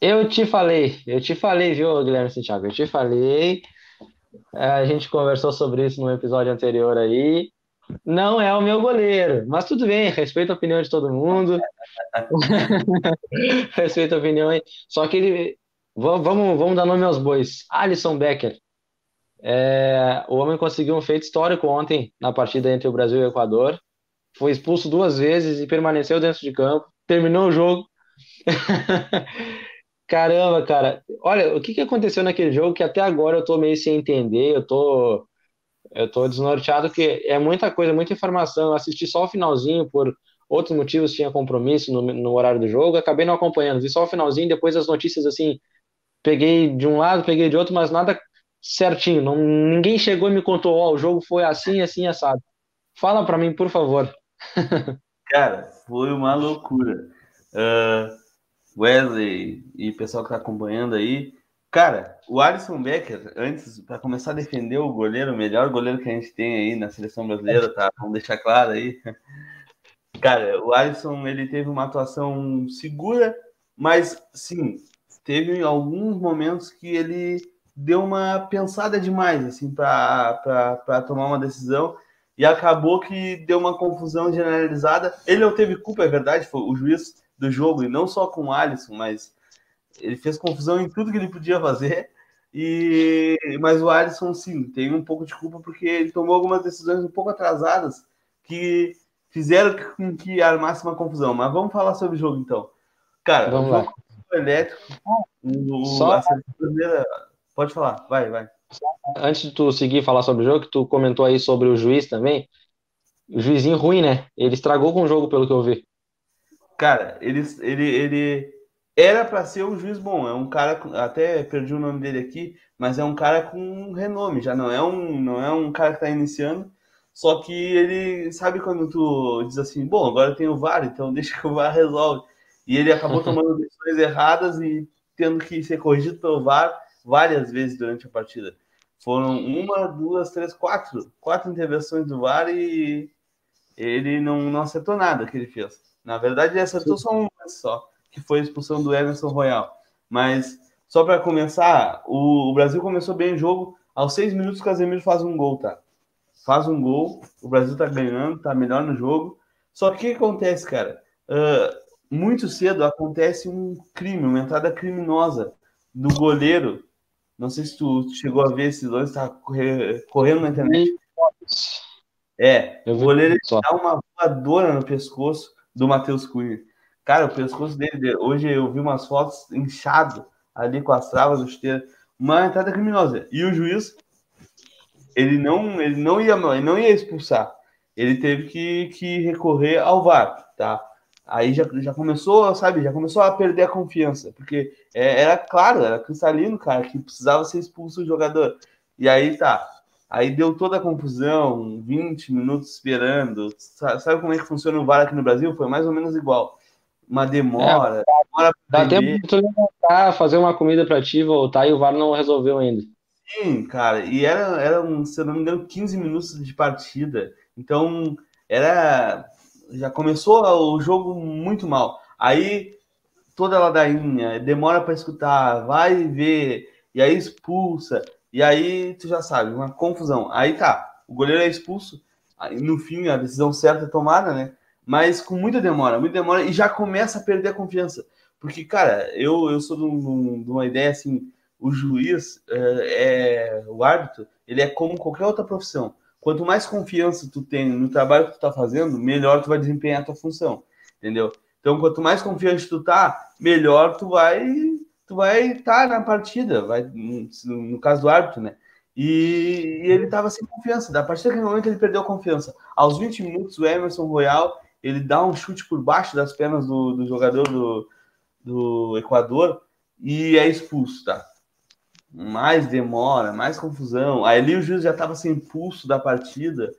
Eu te falei, eu te falei, viu, Guilherme Santiago? Eu te falei. É, A gente conversou sobre isso no episódio anterior aí. Não é o meu goleiro, mas tudo bem, respeito a opinião de todo mundo, respeito a opinião. Só que ele. va- Vamos, vamos dar nome aos bois. Alisson Becker. É, o homem conseguiu um feito histórico ontem na partida entre o Brasil e o Equador. Foi expulso duas vezes e permaneceu dentro de campo. Terminou o jogo. Caramba, cara. Olha, o que que aconteceu naquele jogo que até agora eu tô meio sem entender, eu tô, eu tô desnorteado, que é muita coisa, muita informação. Eu assisti só o finalzinho por outros motivos, tinha compromisso no, no horário do jogo, acabei não acompanhando, vi só o finalzinho, depois as notícias assim, peguei de um lado, peguei de outro, mas nada certinho. Não, ninguém chegou e me contou, ó, o jogo foi assim, assim, assado. Fala pra mim, por favor. Cara, foi uma loucura. Ah, Wesley e pessoal que tá acompanhando aí. Cara, o Alisson Becker, antes, para começar a defender o goleiro, o melhor goleiro que a gente tem aí na seleção brasileira, tá? Vamos deixar claro aí. Cara, o Alisson, ele teve uma atuação segura, mas sim, teve alguns momentos que ele deu uma pensada demais, assim, para tomar uma decisão e acabou que deu uma confusão generalizada. Ele não teve culpa, é verdade, foi o juiz do jogo, e não só com o Alisson, mas ele fez confusão em tudo que ele podia fazer. E mas o Alisson sim tem um pouco de culpa porque ele tomou algumas decisões um pouco atrasadas que fizeram com que armasse uma confusão. Mas vamos falar sobre o jogo então. Cara, Vamos lá. elétrico. O, Só- a seleção brasileira- Pode falar, vai, vai. Antes de tu seguir falar sobre o jogo, que tu comentou aí sobre o juiz também. O juizinho ruim, né? Ele estragou com o jogo, pelo que eu vi. Cara, ele, ele, ele era para ser um juiz bom. É um cara, até perdi o nome dele aqui, mas é um cara com renome. Já não é um, não é um cara que está iniciando. Só que ele sabe quando tu diz assim, bom, agora tem o VAR, então deixa que o VAR resolve. E ele acabou tomando decisões erradas e tendo que ser corrigido pelo VAR várias vezes durante a partida. Foram uma, duas, três, quatro, quatro intervenções do VAR e ele não, não acertou nada que ele fez. Na verdade, ele acertou só uma só, que foi a expulsão do Emerson Royal. Mas, só para começar, o, o Brasil começou bem o jogo. Aos seis minutos, o Casemiro faz um gol, tá? Faz um gol, o Brasil tá ganhando, tá melhor no jogo. Só que o que acontece, cara? Ah, muito cedo acontece um crime, uma entrada criminosa do goleiro. Não sei se tu chegou a ver esses dois, tá corre- correndo na internet. É, o goleiro dá uma voadora no pescoço do Matheus Cunha. Cara, o pescoço dele, hoje eu vi umas fotos inchado ali com as travas do chuteiro. Uma entrada criminosa. E o juiz, ele não, ele não, ia, ele não ia expulsar. Ele teve que, que recorrer ao VAR, tá? Aí já, já começou, sabe, já começou a perder a confiança, porque é, era claro, era cristalino, cara, que precisava ser expulso o jogador. E aí tá, Aí deu toda a confusão, 20 minutos esperando. Sa- Sabe como é que funciona o VAR aqui no Brasil? Foi mais ou menos igual. Uma demora, demora pra Dá tempo de tu levantar, fazer uma comida pra ti, voltar e o VAR não resolveu ainda. Sim, cara. E era, era um, se eu não me engano, 15 minutos de partida. Então, era. Já começou o jogo muito mal. Aí, toda a ladainha, demora pra escutar, vai ver, e aí expulsa. E aí, tu já sabe, uma confusão. Aí tá, o goleiro é expulso. Aí, no fim, a decisão certa é tomada, né? Mas com muita demora, muita demora, e já começa a perder a confiança. Porque, cara, eu, eu sou de, um- de uma ideia assim: o juiz, é, é- o árbitro, ele é como qualquer outra profissão. Quanto mais confiança tu tem no trabalho que tu tá fazendo, melhor tu vai desempenhar a tua função, entendeu? Então, quanto mais confiante tu tá, melhor tu vai tu vai estar na partida, vai no, caso do árbitro, né? E, e ele tava sem confiança. Da partir daquele momento ele perdeu a confiança. Aos 20 minutos, o Emerson Royal ele dá um chute por baixo das pernas do, do jogador do, do Equador e é expulso, tá? Mais demora, mais confusão. Aí ali o juiz já estava sem pulso da partida.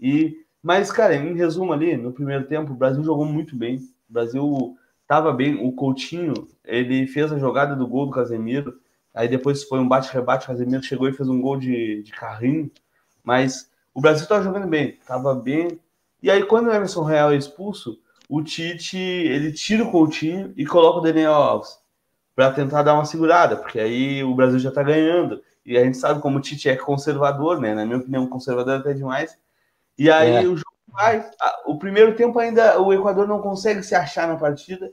E mas cara, em resumo ali, no primeiro tempo o Brasil jogou muito bem. O Brasil estava bem. O Coutinho, ele fez a jogada do gol do Casemiro. Aí depois foi um bate-rebate, o Casemiro chegou e fez um gol de, de carrinho. Mas o Brasil estava jogando bem, estava bem. E aí quando o Emerson Real é expulso, o Tite, ele tira o Coutinho e coloca o Daniel Alves para tentar dar uma segurada, porque aí o Brasil já está ganhando. E a gente sabe como o Tite é conservador, né? Na minha opinião, conservador até demais. E aí é. o jogo vai. O primeiro tempo ainda o Equador não consegue se achar na partida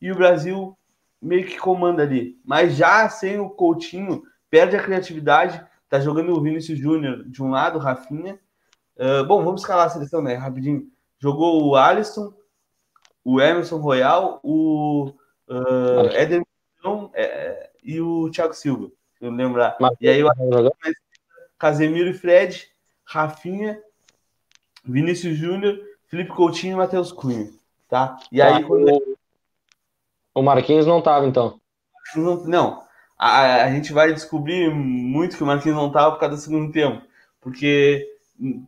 e o Brasil meio que comanda ali. Mas já sem o Coutinho, perde a criatividade. Tá jogando o Vinícius Júnior de um lado, Rafinha. Uh, bom, vamos escalar a seleção, né? Rapidinho. Jogou o Alisson, o Emerson Royal, o uh, Éder é, e o Thiago Silva, se eu lembrar. Mas, e aí o Casemiro e Fred, Rafinha, Vinícius Júnior, Felipe Coutinho e Matheus Cunha. Tá? E tá, aí quando... O Marquinhos não tava, então. Não, não. A, a, gente vai descobrir muito que o Marquinhos não tava por causa do segundo tempo. Porque,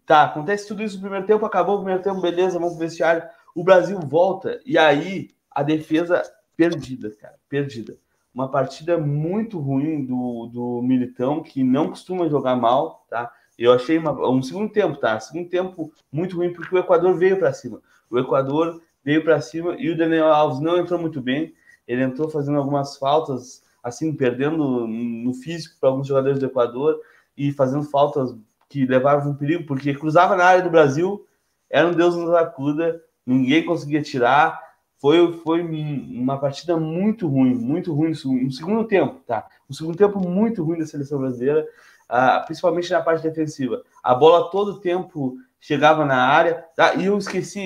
tá, acontece tudo isso no primeiro tempo, acabou o primeiro tempo, beleza, vamos pro vestiário. O Brasil volta, e aí a defesa perdida, cara, perdida. Uma partida muito ruim do, do Militão, que não costuma jogar mal, tá? Eu achei uma, um segundo tempo, tá? Segundo tempo muito ruim, porque o Equador veio para cima. O Equador veio para cima e o Daniel Alves não entrou muito bem. Ele entrou fazendo algumas faltas, assim, perdendo no físico para alguns jogadores do Equador e fazendo faltas que levavam um perigo, porque cruzava na área do Brasil, era um Deus nos acuda, ninguém conseguia tirar. Foi, foi uma partida muito ruim, muito ruim no segundo tempo, tá? Um segundo tempo muito ruim da seleção brasileira, uh, principalmente na parte defensiva. A bola todo tempo chegava na área, tá? e eu esqueci,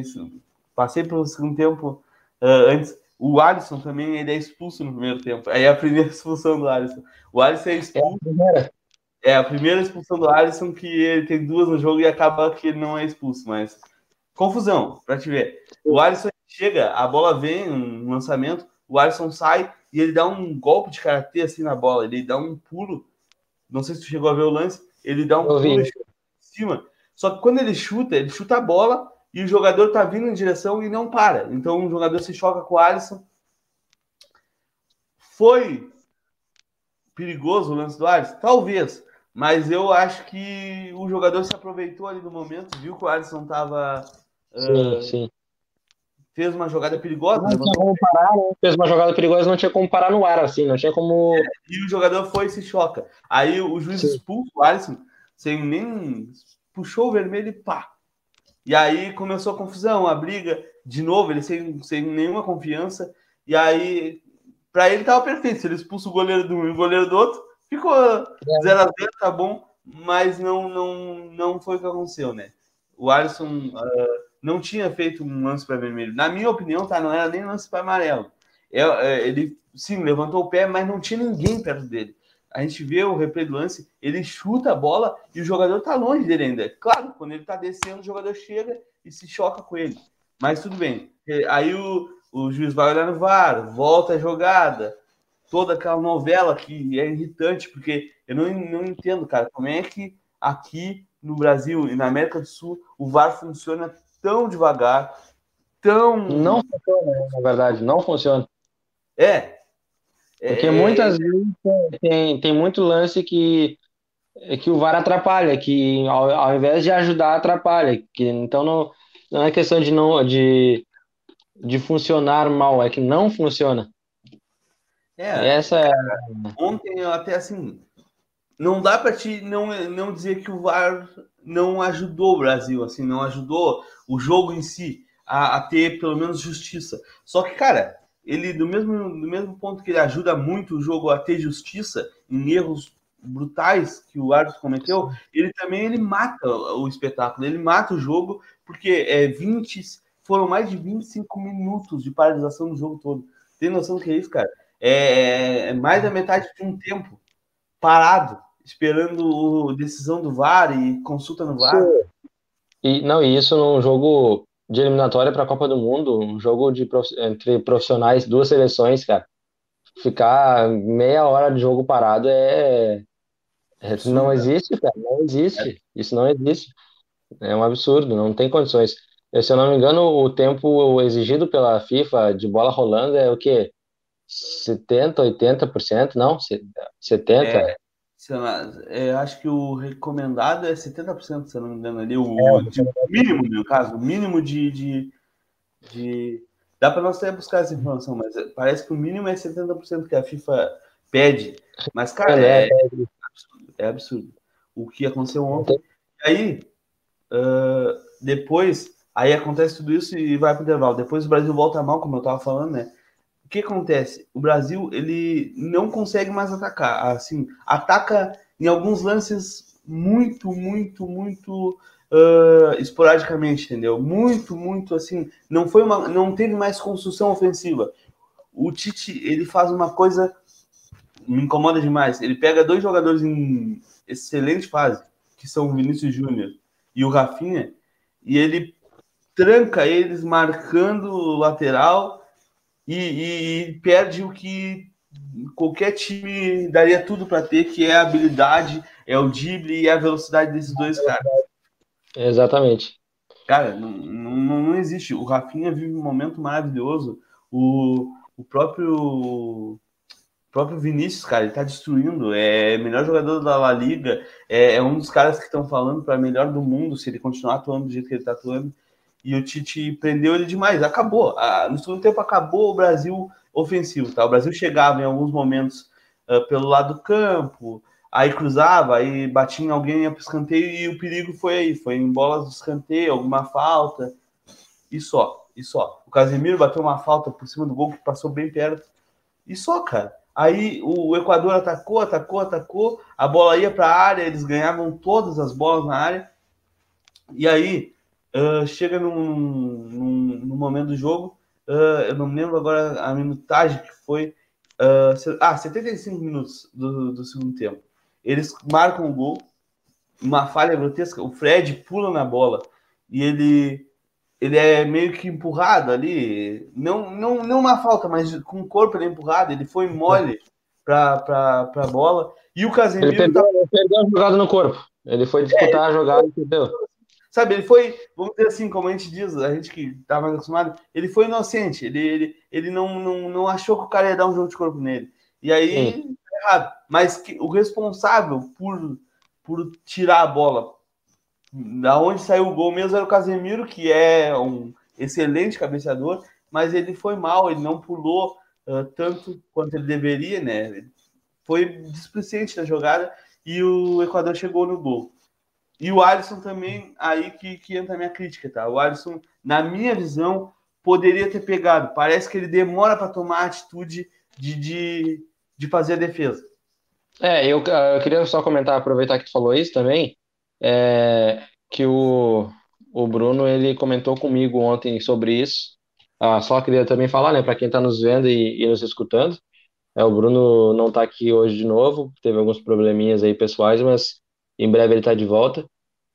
isso, passei pelo segundo tempo uh, antes. O Alisson também ele é expulso no primeiro tempo. Aí é a primeira expulsão do Alisson. O Alisson é expulso. É é a primeira expulsão do Alisson que ele tem duas no jogo e acaba que ele não é expulso, mas confusão, para te ver. O Alisson chega, a bola vem, um lançamento, o Alisson sai e ele dá um golpe de karatê assim na bola, ele dá um pulo. Não sei se tu chegou a ver o lance, ele dá um pulo em cima. Só que quando ele chuta, ele chuta a bola e o jogador tá vindo em direção e não para. Então o jogador se choca com o Alisson. Foi perigoso o lance do Alisson? Talvez. Mas eu acho que o jogador se aproveitou ali do momento, viu que o Alisson tava Sim, uh, sim. Fez uma jogada perigosa. Não tinha como parar, né? Fez uma jogada perigosa, não tinha como parar no ar, assim, não tinha como. É, e o jogador foi e se choca. Aí o juiz sim. expulsa o Alisson, sem nem. puxou o vermelho e pá. E aí começou a confusão, a briga, de novo, ele sem, sem nenhuma confiança. E aí, para ele tava perfeito. Se ele expulsa o goleiro de um e o goleiro do outro, ficou 0x0, é. tá bom. Mas não, não, não foi o que aconteceu, né? O Alisson. Uh, não tinha feito um lance para vermelho. Na minha opinião, tá? Não era nem lance para amarelo. É, é, ele sim levantou o pé, mas não tinha ninguém perto dele. A gente vê o replay do lance, ele chuta a bola e o jogador tá longe dele ainda. Claro, quando ele tá descendo, o jogador chega e se choca com ele. Mas tudo bem. Aí o, o juiz vai olhar no VAR, volta a jogada, toda aquela novela que é irritante, porque eu não, não entendo, cara, como é que aqui no Brasil e na América do Sul o VAR funciona tão devagar, tão. Não funciona, na verdade, não funciona. É. Porque é... muitas vezes tem, tem muito lance que, que o VAR atrapalha, que ao, ao invés de ajudar, atrapalha. Que, então não, não é questão de não de, de funcionar mal, é que não funciona. É, Essa é... Ontem eu até assim. Não dá para te não, não dizer que o VAR não ajudou o Brasil, assim, não ajudou o jogo em si a, a, ter pelo menos justiça. Só que, cara, ele do mesmo, do mesmo ponto que ele ajuda muito o jogo a ter justiça em erros brutais que o árbitro cometeu, ele também ele mata o espetáculo, ele mata o jogo, porque é 20, foram mais de 25 minutos de paralisação do jogo todo. Tem noção do que é isso, cara? É, é mais da metade de um tempo parado esperando a decisão do VAR e consulta no VAR. E, não, e isso num jogo de eliminatória para a Copa do Mundo, um jogo de, entre profissionais, duas seleções, cara. Ficar meia hora de jogo parado é. é não existe, cara. Não existe. Isso não existe. É um absurdo, não tem condições. Se eu não me engano, o tempo exigido pela FIFA de bola rolando é o quê? 70, 80%? Não? 70%? É, é, acho que o recomendado é 70%, se eu não me engano, ali. O, é, mínimo, no caso, o mínimo de, de, de, Dá para nós até buscar essa informação, mas parece que o mínimo é 70% que a FIFA pede. Mas, cara, é, é, absurdo, é absurdo. O que aconteceu ontem. E aí, uh, depois, aí acontece tudo isso e vai para o intervalo. Depois o Brasil volta mal, como eu estava falando, né? O que acontece? O Brasil, ele não consegue mais atacar. Assim, ataca em alguns lances muito, muito, muito uh, esporadicamente, entendeu? Muito, muito assim, não foi uma, não teve mais construção ofensiva. O Tite ele faz uma coisa me incomoda demais. Ele pega dois jogadores em excelente fase, que são o Vinícius Júnior e o Rafinha, e ele tranca eles marcando o lateral e, e, e perde o que qualquer time daria tudo para ter, que é a habilidade, é o drible e a velocidade desses dois caras. Exatamente. Cara, não, não, não existe. O Rafinha vive um momento maravilhoso. O, o próprio o próprio Vinícius, cara, ele tá destruindo. É melhor jogador da La Liga. É, é um dos caras que estão falando para melhor do mundo se ele continuar atuando do jeito que ele tá atuando. E o Tite prendeu ele demais. Acabou. Ah, no segundo tempo acabou o Brasil ofensivo, tá? O Brasil chegava em alguns momentos uh, pelo lado do campo, aí cruzava, aí batia em alguém pro escanteio e o perigo foi aí, foi em bolas do escanteio, alguma falta, e só, e só. O Casemiro bateu uma falta por cima do gol que passou bem perto, e só, cara. Aí o Equador atacou, atacou, atacou, a bola ia para a área, eles ganhavam todas as bolas na área, e aí uh, chega num, num, num, momento do jogo, uh, eu não me lembro agora a minutagem que foi, uh, ah, 75 minutos do, do segundo tempo. Eles marcam o gol, uma falha grotesca. O Fred pula na bola e ele ele é meio que empurrado ali, não não não uma falta, mas com o corpo ele é empurrado, ele foi mole para para a bola. E o Casemiro ele perdeu, tá... ele perdeu a jogada no corpo. Ele foi disputar é, a jogada e perdeu. Sabe, ele foi, vamos dizer assim, como a gente diz, a gente que tá mais acostumado, ele foi inocente, ele, ele, ele não, não, não achou que o cara ia dar um jogo de corpo nele. E aí, Sim errado. Mas que, o responsável por, por tirar a bola da onde saiu o gol mesmo era o Casemiro, que é um excelente cabeceador, mas ele foi mal, ele não pulou uh, tanto quanto ele deveria, né? Foi displicente na jogada e o Equador chegou no gol. E o Alisson também, aí que, que entra a minha crítica, tá? O Alisson, na minha visão, poderia ter pegado. Parece que ele demora para tomar a atitude de, de, de fazer a defesa. É, eu, eu queria só comentar, aproveitar que tu falou isso também, é, que o, o Bruno ele comentou comigo ontem sobre isso. Ah, só queria também falar, né, para quem está nos vendo e, e, nos escutando, é, o Bruno não está aqui hoje de novo, teve alguns probleminhas aí pessoais, mas em breve ele está de volta.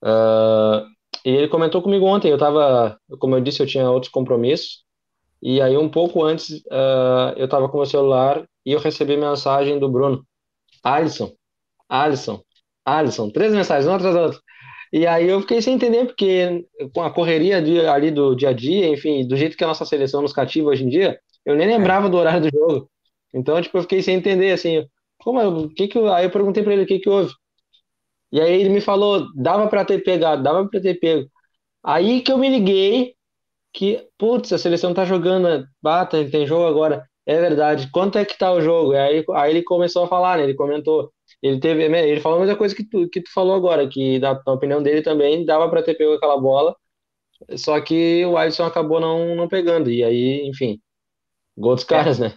Uh, e ele comentou comigo ontem, eu estava, como eu disse, eu tinha outros compromissos, e aí um pouco antes uh, eu estava com meu celular e eu recebi mensagem do Bruno. Alisson, Alisson, Alisson, três mensagens, uma atrás da outra. E aí eu fiquei sem entender, porque com a correria de, ali do dia a dia, enfim, do jeito que a nossa seleção nos cativa hoje em dia, eu nem lembrava do horário do jogo. Então, tipo, eu fiquei sem entender, assim, como o que que eu... aí eu perguntei para ele o que que houve. E aí ele me falou, dava para ter pegado, dava para ter pego. Aí que eu me liguei que, putz, a seleção tá jogando, bata, tem jogo agora. É verdade. Quanto é que tá o jogo? Aí, aí ele começou a falar, né? Ele comentou. Ele teve, ele falou a mesma coisa que tu, que tu falou agora, que na, na opinião dele também dava para ter pego aquela bola, só que o Alisson acabou não, não pegando. E aí, enfim, gol dos caras, é. né?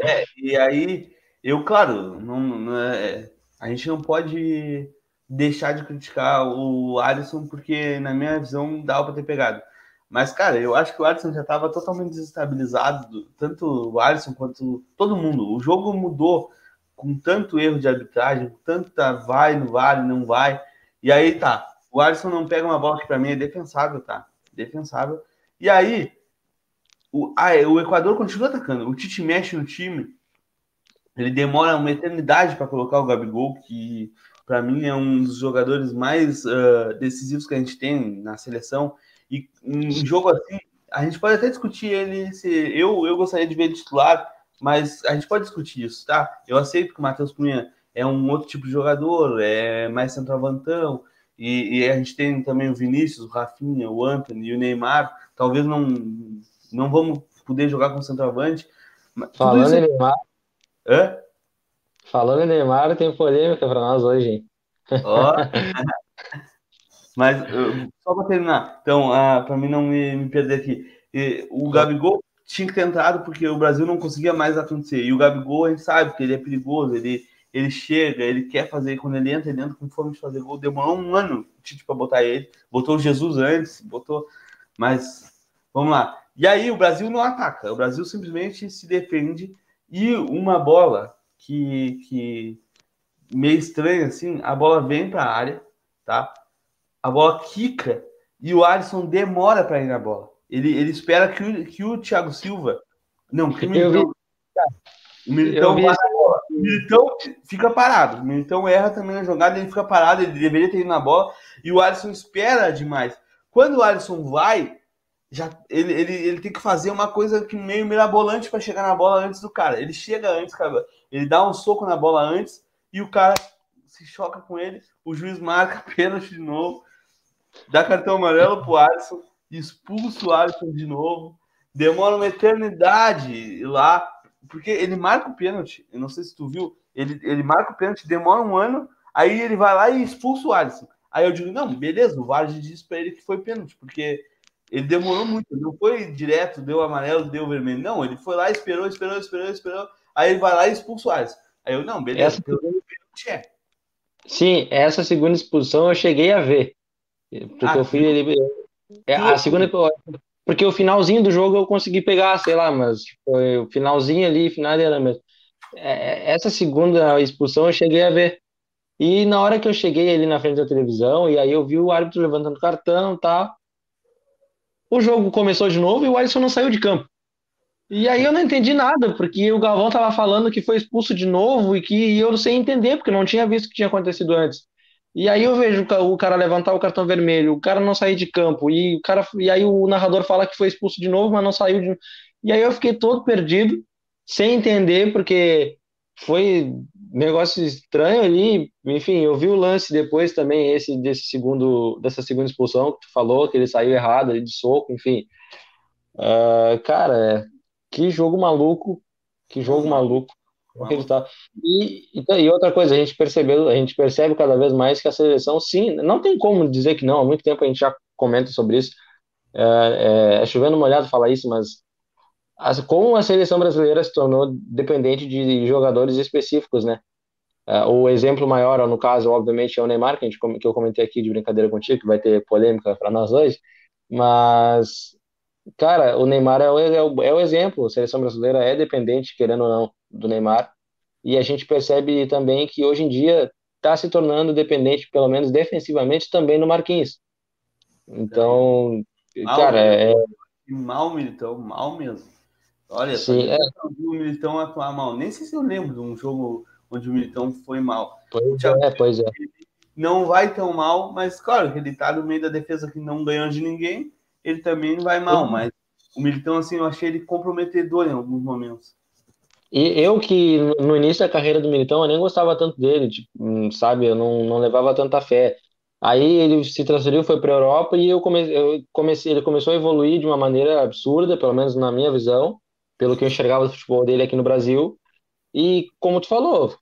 É, e aí, eu, claro, não, não é, a gente não pode deixar de criticar o Alisson, porque, na minha visão, dava para ter pegado. Mas, cara, eu acho que o Alisson já estava totalmente desestabilizado, tanto o Alisson quanto todo mundo. O jogo mudou com tanto erro de arbitragem, tanta vai, não vale, não vai. E aí tá, o Alisson não pega uma bola que para mim é defensável, tá? Defensável. E aí, o, ah, o Equador continua atacando. O Tite mexe no time. Ele demora uma eternidade para colocar o Gabigol, que para mim é um dos jogadores mais uh, decisivos que a gente tem na seleção. E um jogo assim, a gente pode até discutir ele. Se eu, eu gostaria de ver ele titular, mas a gente pode discutir isso, tá? Eu aceito que o Matheus Cunha é um outro tipo de jogador, é mais centroavantão, e, e a gente tem também o Vinícius, o Rafinha, o Anthony e o Neymar. Talvez não, não vamos poder jogar com centroavante. Falando isso... em Neymar. Hã? Falando em Neymar, tem polêmica para nós hoje, hein? Ó. Mas só para terminar, então, ah, para mim não me, me, perder aqui, o Gabigol tinha que ter entrado porque o Brasil não conseguia mais acontecer. E o Gabigol, a gente sabe que ele é perigoso, ele, ele chega, ele quer fazer, quando ele entra, ele entra com fome de fazer gol. Demorou um ano Tite para botar ele, botou o Jesus antes, botou. Mas vamos lá. E aí o Brasil não ataca, o Brasil simplesmente se defende e uma bola que, que meio estranha assim, a bola vem para a área, tá? A bola quica e o Alisson demora para ir na bola. Ele, ele espera que o, que o Thiago Silva. Não, que o Militão. O Militão, o Militão fica parado. O Militão erra também na jogada, ele fica parado, ele deveria ter ido na bola. E o Alisson espera demais. Quando o Alisson vai, já ele, ele, ele tem que fazer uma coisa que meio mirabolante para chegar na bola antes do cara. Ele chega antes, cara. Ele dá um soco na bola antes e o cara se choca com ele. O juiz marca pênalti de novo, dá cartão amarelo pro Alisson, expulsa o Alisson de novo. Demora uma eternidade lá, porque ele marca o pênalti. Eu não sei se tu viu, ele, ele marca o pênalti, demora um ano, aí ele vai lá e expulsa o Alisson. Aí eu digo, não, beleza, o VAR disse para ele que foi pênalti, porque ele demorou muito, não foi direto, deu amarelo, deu vermelho. Não, ele foi lá, esperou, esperou, esperou, esperou. Aí ele vai lá e expulsa o Alisson. Aí eu, não, beleza, essa... é. Sim, essa segunda expulsão eu cheguei a ver. Porque ah, eu fui ele. É, a segunda. Porque o finalzinho do jogo eu consegui pegar, sei lá, mas foi o finalzinho ali, final era mesmo. É, essa segunda expulsão eu cheguei a ver. E na hora que eu cheguei ali na frente da televisão, e aí eu vi o árbitro levantando cartão e tal. O jogo começou de novo e o Alisson não saiu de campo. E aí eu não entendi nada, porque o Galvão tava falando que foi expulso de novo e que eu não sei entender, porque não tinha visto o que tinha acontecido antes. E aí eu vejo o cara levantar o cartão vermelho, o cara não sair de campo, e o cara e aí o narrador fala que foi expulso de novo, mas não saiu de E aí eu fiquei todo perdido, sem entender, porque foi negócio estranho ali. Enfim, eu vi o lance depois também, esse desse segundo, dessa segunda expulsão que tu falou, que ele saiu errado ali de soco, enfim. Uh, cara, que jogo maluco, que jogo maluco. E, e, outra coisa, a gente percebeu, a gente percebe cada vez mais que a seleção, sim, não tem como dizer que não, há muito tempo a gente já comenta sobre isso. É, é, é chovendo molhado falar isso, mas as, como a seleção brasileira se tornou dependente de jogadores específicos, né? É, o exemplo maior, no caso, obviamente, é o Neymar, que, a gente, que eu comentei aqui de brincadeira contigo, que vai ter polêmica para nós hoje, mas, cara, o Neymar é o, é, o, é o exemplo, a seleção brasileira é dependente, querendo ou não, do Neymar, e a gente percebe também que hoje em dia está se tornando dependente, pelo menos defensivamente, também no Marquinhos. Então, mal, cara, é... Mal, Militão, mal mesmo. Olha, Sim, é. o Militão atuar mal. Nem sei se eu lembro de um jogo onde o Militão foi mal. Pois é, pois é. Não vai tão mal, mas claro ele tá no meio da defesa que não ganhou de ninguém, ele também vai mal, mas o Militão, assim, eu achei ele comprometedor em alguns momentos. E eu que no início da carreira do Militão eu nem gostava tanto dele, tipo, hum, sabe? Eu não, não levava tanta fé. Aí ele se transferiu, foi para a Europa e eu comecei, eu comecei, ele começou a evoluir de uma maneira absurda, pelo menos na minha visão, pelo que eu enxergava do futebol dele aqui no Brasil. E como tu falou,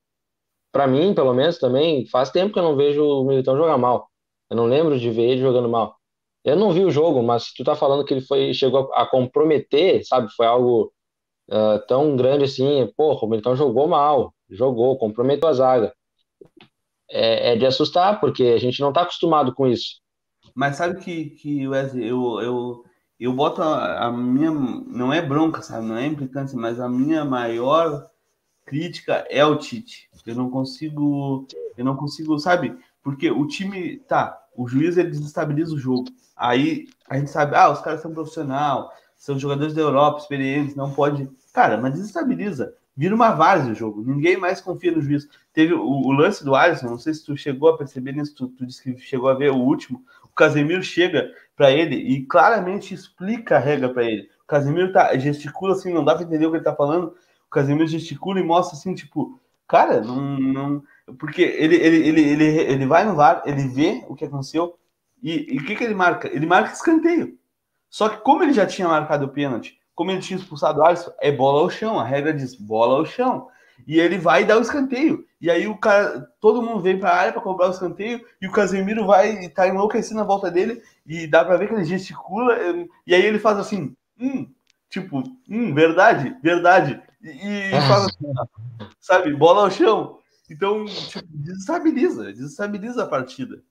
para mim, pelo menos também, faz tempo que eu não vejo o Militão jogar mal. Eu não lembro de ver ele jogando mal. Eu não vi o jogo, mas tu tá falando que ele foi chegou a comprometer, sabe? Foi algo uh, tão grande assim, pô, o Militão jogou mal, jogou, comprometeu a zaga. É, é de assustar, porque a gente não está acostumado com isso. Mas sabe que, que Wesley, eu, eu, eu boto a, a, minha. Não é bronca, sabe? Não é implicância, mas a minha maior crítica é o Tite. Eu não consigo. Eu não consigo, sabe? Porque o time. Tá, o juiz ele desestabiliza o jogo. Aí a gente sabe, ah, os caras são profissional, são jogadores da Europa, experientes, não pode. Cara, mas desestabiliza. Vira uma várzea o jogo. Ninguém mais confia no juiz. Teve o, o lance do Alisson, não sei se tu chegou a perceber nisso, tu, tu disse que chegou a ver o último. O Casemiro chega para ele e claramente explica a regra para ele. O Casemiro tá, gesticula assim, não dá para entender o que ele tá falando. O Casemiro gesticula e mostra assim, tipo, cara, não. não porque ele, ele, ele, ele, ele vai no VAR, ele vê o que aconteceu e o que, que ele marca? Ele marca escanteio. Só que como ele já tinha marcado o pênalti, como ele tinha expulsado o Alisson, é bola ao chão, a regra diz bola ao chão. E ele vai dar o escanteio. E aí o cara, todo mundo vem para a área para cobrar o escanteio e o Casemiro vai e tá enlouquecendo na volta dele e dá para ver que ele gesticula e aí ele faz assim, hum, tipo, hum, verdade, verdade. E, e faz assim, sabe, bola ao chão. Então, tipo, desestabiliza, desestabiliza a partida.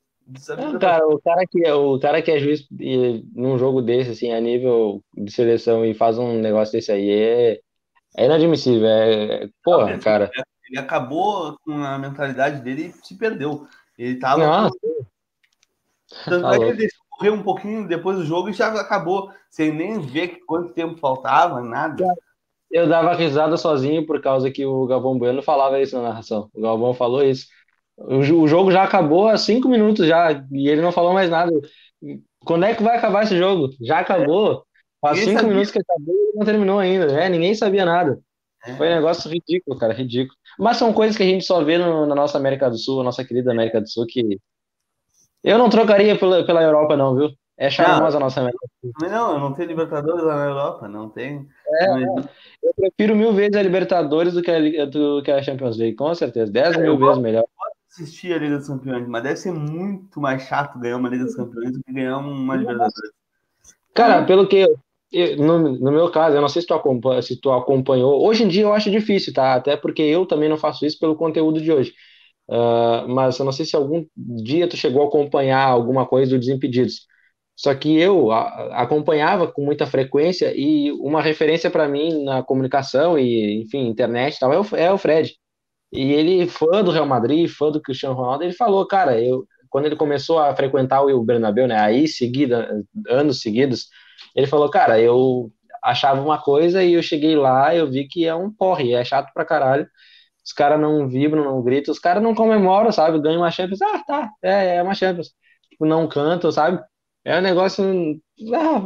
Não, cara, o cara que é o cara que é juiz num jogo desse, assim, a nível de seleção e faz um negócio desse aí é, é inadmissível. É, porra, Não, cara. Ele acabou com a mentalidade dele e se perdeu. Ele tava. Não, Tanto tá é que ele deixou correr um pouquinho depois do jogo e já acabou, sem nem ver quanto tempo faltava, nada. Eu dava risada sozinho por causa que o Galvão Bueno falava isso na narração. O Galvão falou isso. O, jogo já acabou há cinco minutos já e ele não falou mais nada. Quando é que vai acabar esse jogo? Já acabou. Faz cinco sabia. minutos que acabou e não terminou ainda. É, ninguém sabia nada. É. Foi um negócio ridículo, cara, ridículo. Mas são coisas que a gente só vê no, na nossa América do Sul, a nossa querida América do Sul, que eu não trocaria pela, pela Europa, não, viu? É charmosa a nossa América do Sul. Não, não tem Libertadores lá na Europa, não tem. É, eu prefiro mil vezes a Libertadores do que a, do que a Champions League, com certeza. Dez mil vezes melhor assistir a Liga dos Campeões, mas deve ser muito mais chato ganhar uma Liga dos Campeões do que ganhar uma Libertadores. Cara, pelo que eu, no, no, meu caso, eu não sei se tu, acompanha, se tu acompanhou. Hoje em dia eu acho difícil, tá? Até porque eu também não faço isso pelo conteúdo de hoje. Uh, mas eu não sei se algum dia tu chegou a acompanhar alguma coisa do Desimpedidos. Só que eu a, acompanhava com muita frequência e uma referência para mim na comunicação e, enfim, internet e tal é o, é o Fred. E ele, fã do Real Madrid, fã do Cristiano Ronaldo, ele falou, cara, eu quando ele começou a frequentar o Bernabéu, né, aí seguida, anos seguidos, ele falou, cara, eu achava uma coisa e eu cheguei lá, eu vi que é um porre, é chato pra caralho. Os caras não vibram, não gritam, os caras não comemoram, sabe? Ganham uma Champions, ah, tá, é, é uma Champions. Tipo, não cantam, sabe? É um negócio, ah,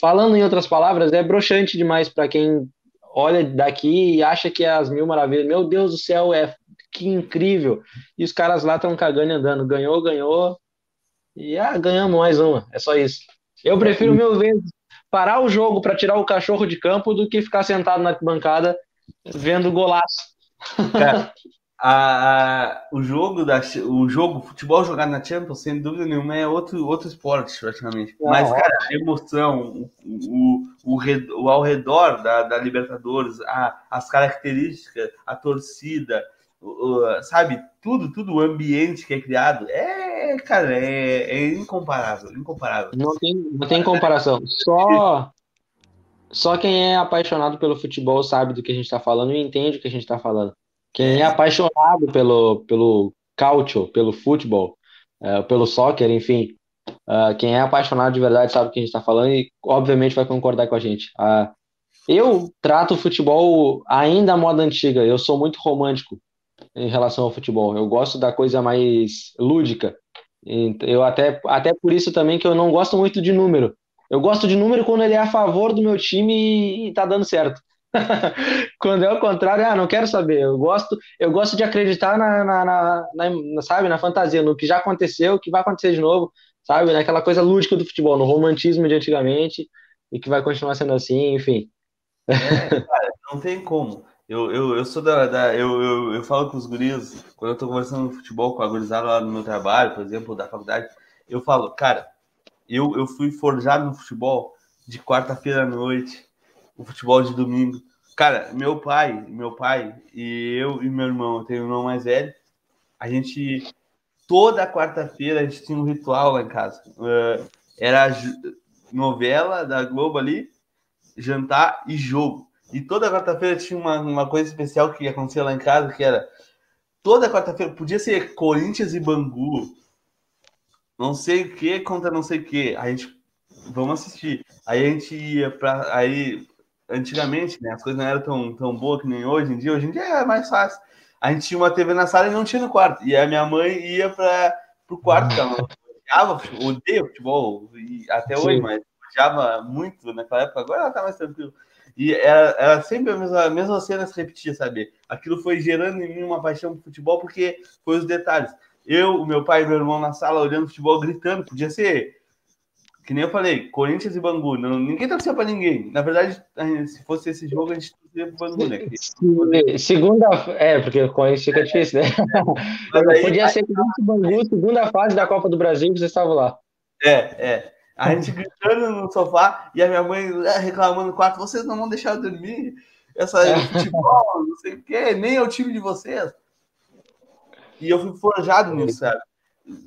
falando em outras palavras, é broxante demais para quem olha daqui e acha que é as mil maravilhas. Meu Deus do céu, é que incrível. E os caras lá estão cagando e andando. Ganhou, ganhou. E ah, ganhamos mais uma. É só isso. Eu prefiro mil vezes parar o jogo para tirar o cachorro de campo do que ficar sentado na bancada vendo golaço. Cara, a, a, o jogo da o jogo futebol jogado na Champions sem dúvida nenhuma é outro outro esporte praticamente. Não, mas cara a emoção o, o, o, o ao redor da, da Libertadores a, as características a torcida o, sabe tudo tudo o ambiente que é criado é cara é, é incomparável incomparável. Não tem não tem comparação. Só só quem é apaixonado pelo futebol sabe do que a gente está falando e entende o que a gente está falando quem é apaixonado pelo, pelo calcio, pelo futebol, é, pelo soccer, enfim, uh, quem é apaixonado de verdade sabe o que a gente está falando e, obviamente, vai concordar com a gente. Uh, eu trato o futebol ainda à moda antiga, eu sou muito romântico em relação ao futebol. Eu gosto da coisa mais lúdica. Eu até, até por isso também que eu não gosto muito de número. Eu gosto de número quando ele é a favor do meu time e, e tá dando certo. Quando é o contrário, ah, não quero saber. Eu gosto, eu gosto de acreditar na, na, na, na, sabe, na fantasia, no que já aconteceu, que vai acontecer de novo, sabe, naquela coisa lúdica do futebol, no romantismo de antigamente e que vai continuar sendo assim, enfim. É, cara, não tem como. Eu, eu, eu sou da. da eu, eu, eu falo com os guris, quando eu tô conversando no futebol com a gurizada lá no meu trabalho, por exemplo, da faculdade, eu falo, cara, eu, eu fui forjado no futebol de quarta-feira à noite o futebol de domingo. Cara, meu pai, meu pai e eu e meu irmão, eu tenho um irmão mais velho, a gente toda quarta-feira a gente tinha um ritual lá em casa. Uh, era novela da Globo ali, jantar e jogo. E toda quarta-feira tinha uma, uma coisa especial que acontecia lá em casa, que era toda quarta-feira, podia ser Corinthians e Bangu, não sei o que contra não sei o que. A gente, vamos assistir. Aí a gente ia pra. Aí antigamente, né? As coisas não eram tão, tão boas que nem hoje em dia. Hoje em dia é mais fácil. A gente tinha uma TV na sala e não tinha no quarto. E a minha mãe ia para o quarto. Ela odiava, odeia futebol, e até Sim. hoje, mas odiava muito naquela época. Agora ela tá mais tranquila. E era, era sempre a mesma, a mesma cena se repetia, sabe? Aquilo foi gerando em mim uma paixão por futebol, porque foi os detalhes. Eu, o meu pai e meu irmão na sala olhando futebol, gritando. Podia ser que nem eu falei, Corinthians e Bangu, não, ninguém torcia para ninguém. Na verdade, se fosse esse jogo, a gente torcia pro Bangu, né? Segunda, é, porque o Corinthians fica difícil, né? Mas aí, Podia aí, ser Corinthians e Bangu, segunda fase da Copa do Brasil, que vocês estavam lá. É, é. A gente gritando no sofá e a minha mãe é, reclamando no quarto, vocês não vão deixar eu dormir? Essa é. futebol, não sei o quê, nem é o time de vocês. E eu fui forjado nisso, sabe?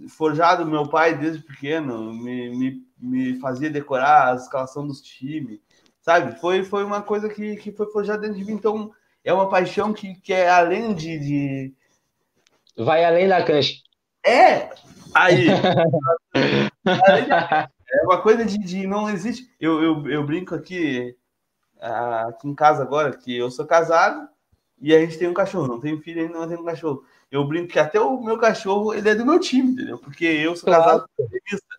Forjado, meu pai, desde pequeno, me, me me fazia decorar a escalação dos times, sabe? Foi, foi uma coisa que, que foi forjada dentro de mim. Então, é uma paixão que, que é além de, de... Vai além da cancha. É! Aí! é uma coisa de, de não existe. Eu, eu, eu brinco aqui, aqui em casa agora, que eu sou casado e a gente tem um cachorro. Não tenho filho ainda, mas tenho um cachorro. Eu brinco que até o meu cachorro, ele é do meu time, entendeu? Porque eu sou claro. casado com revista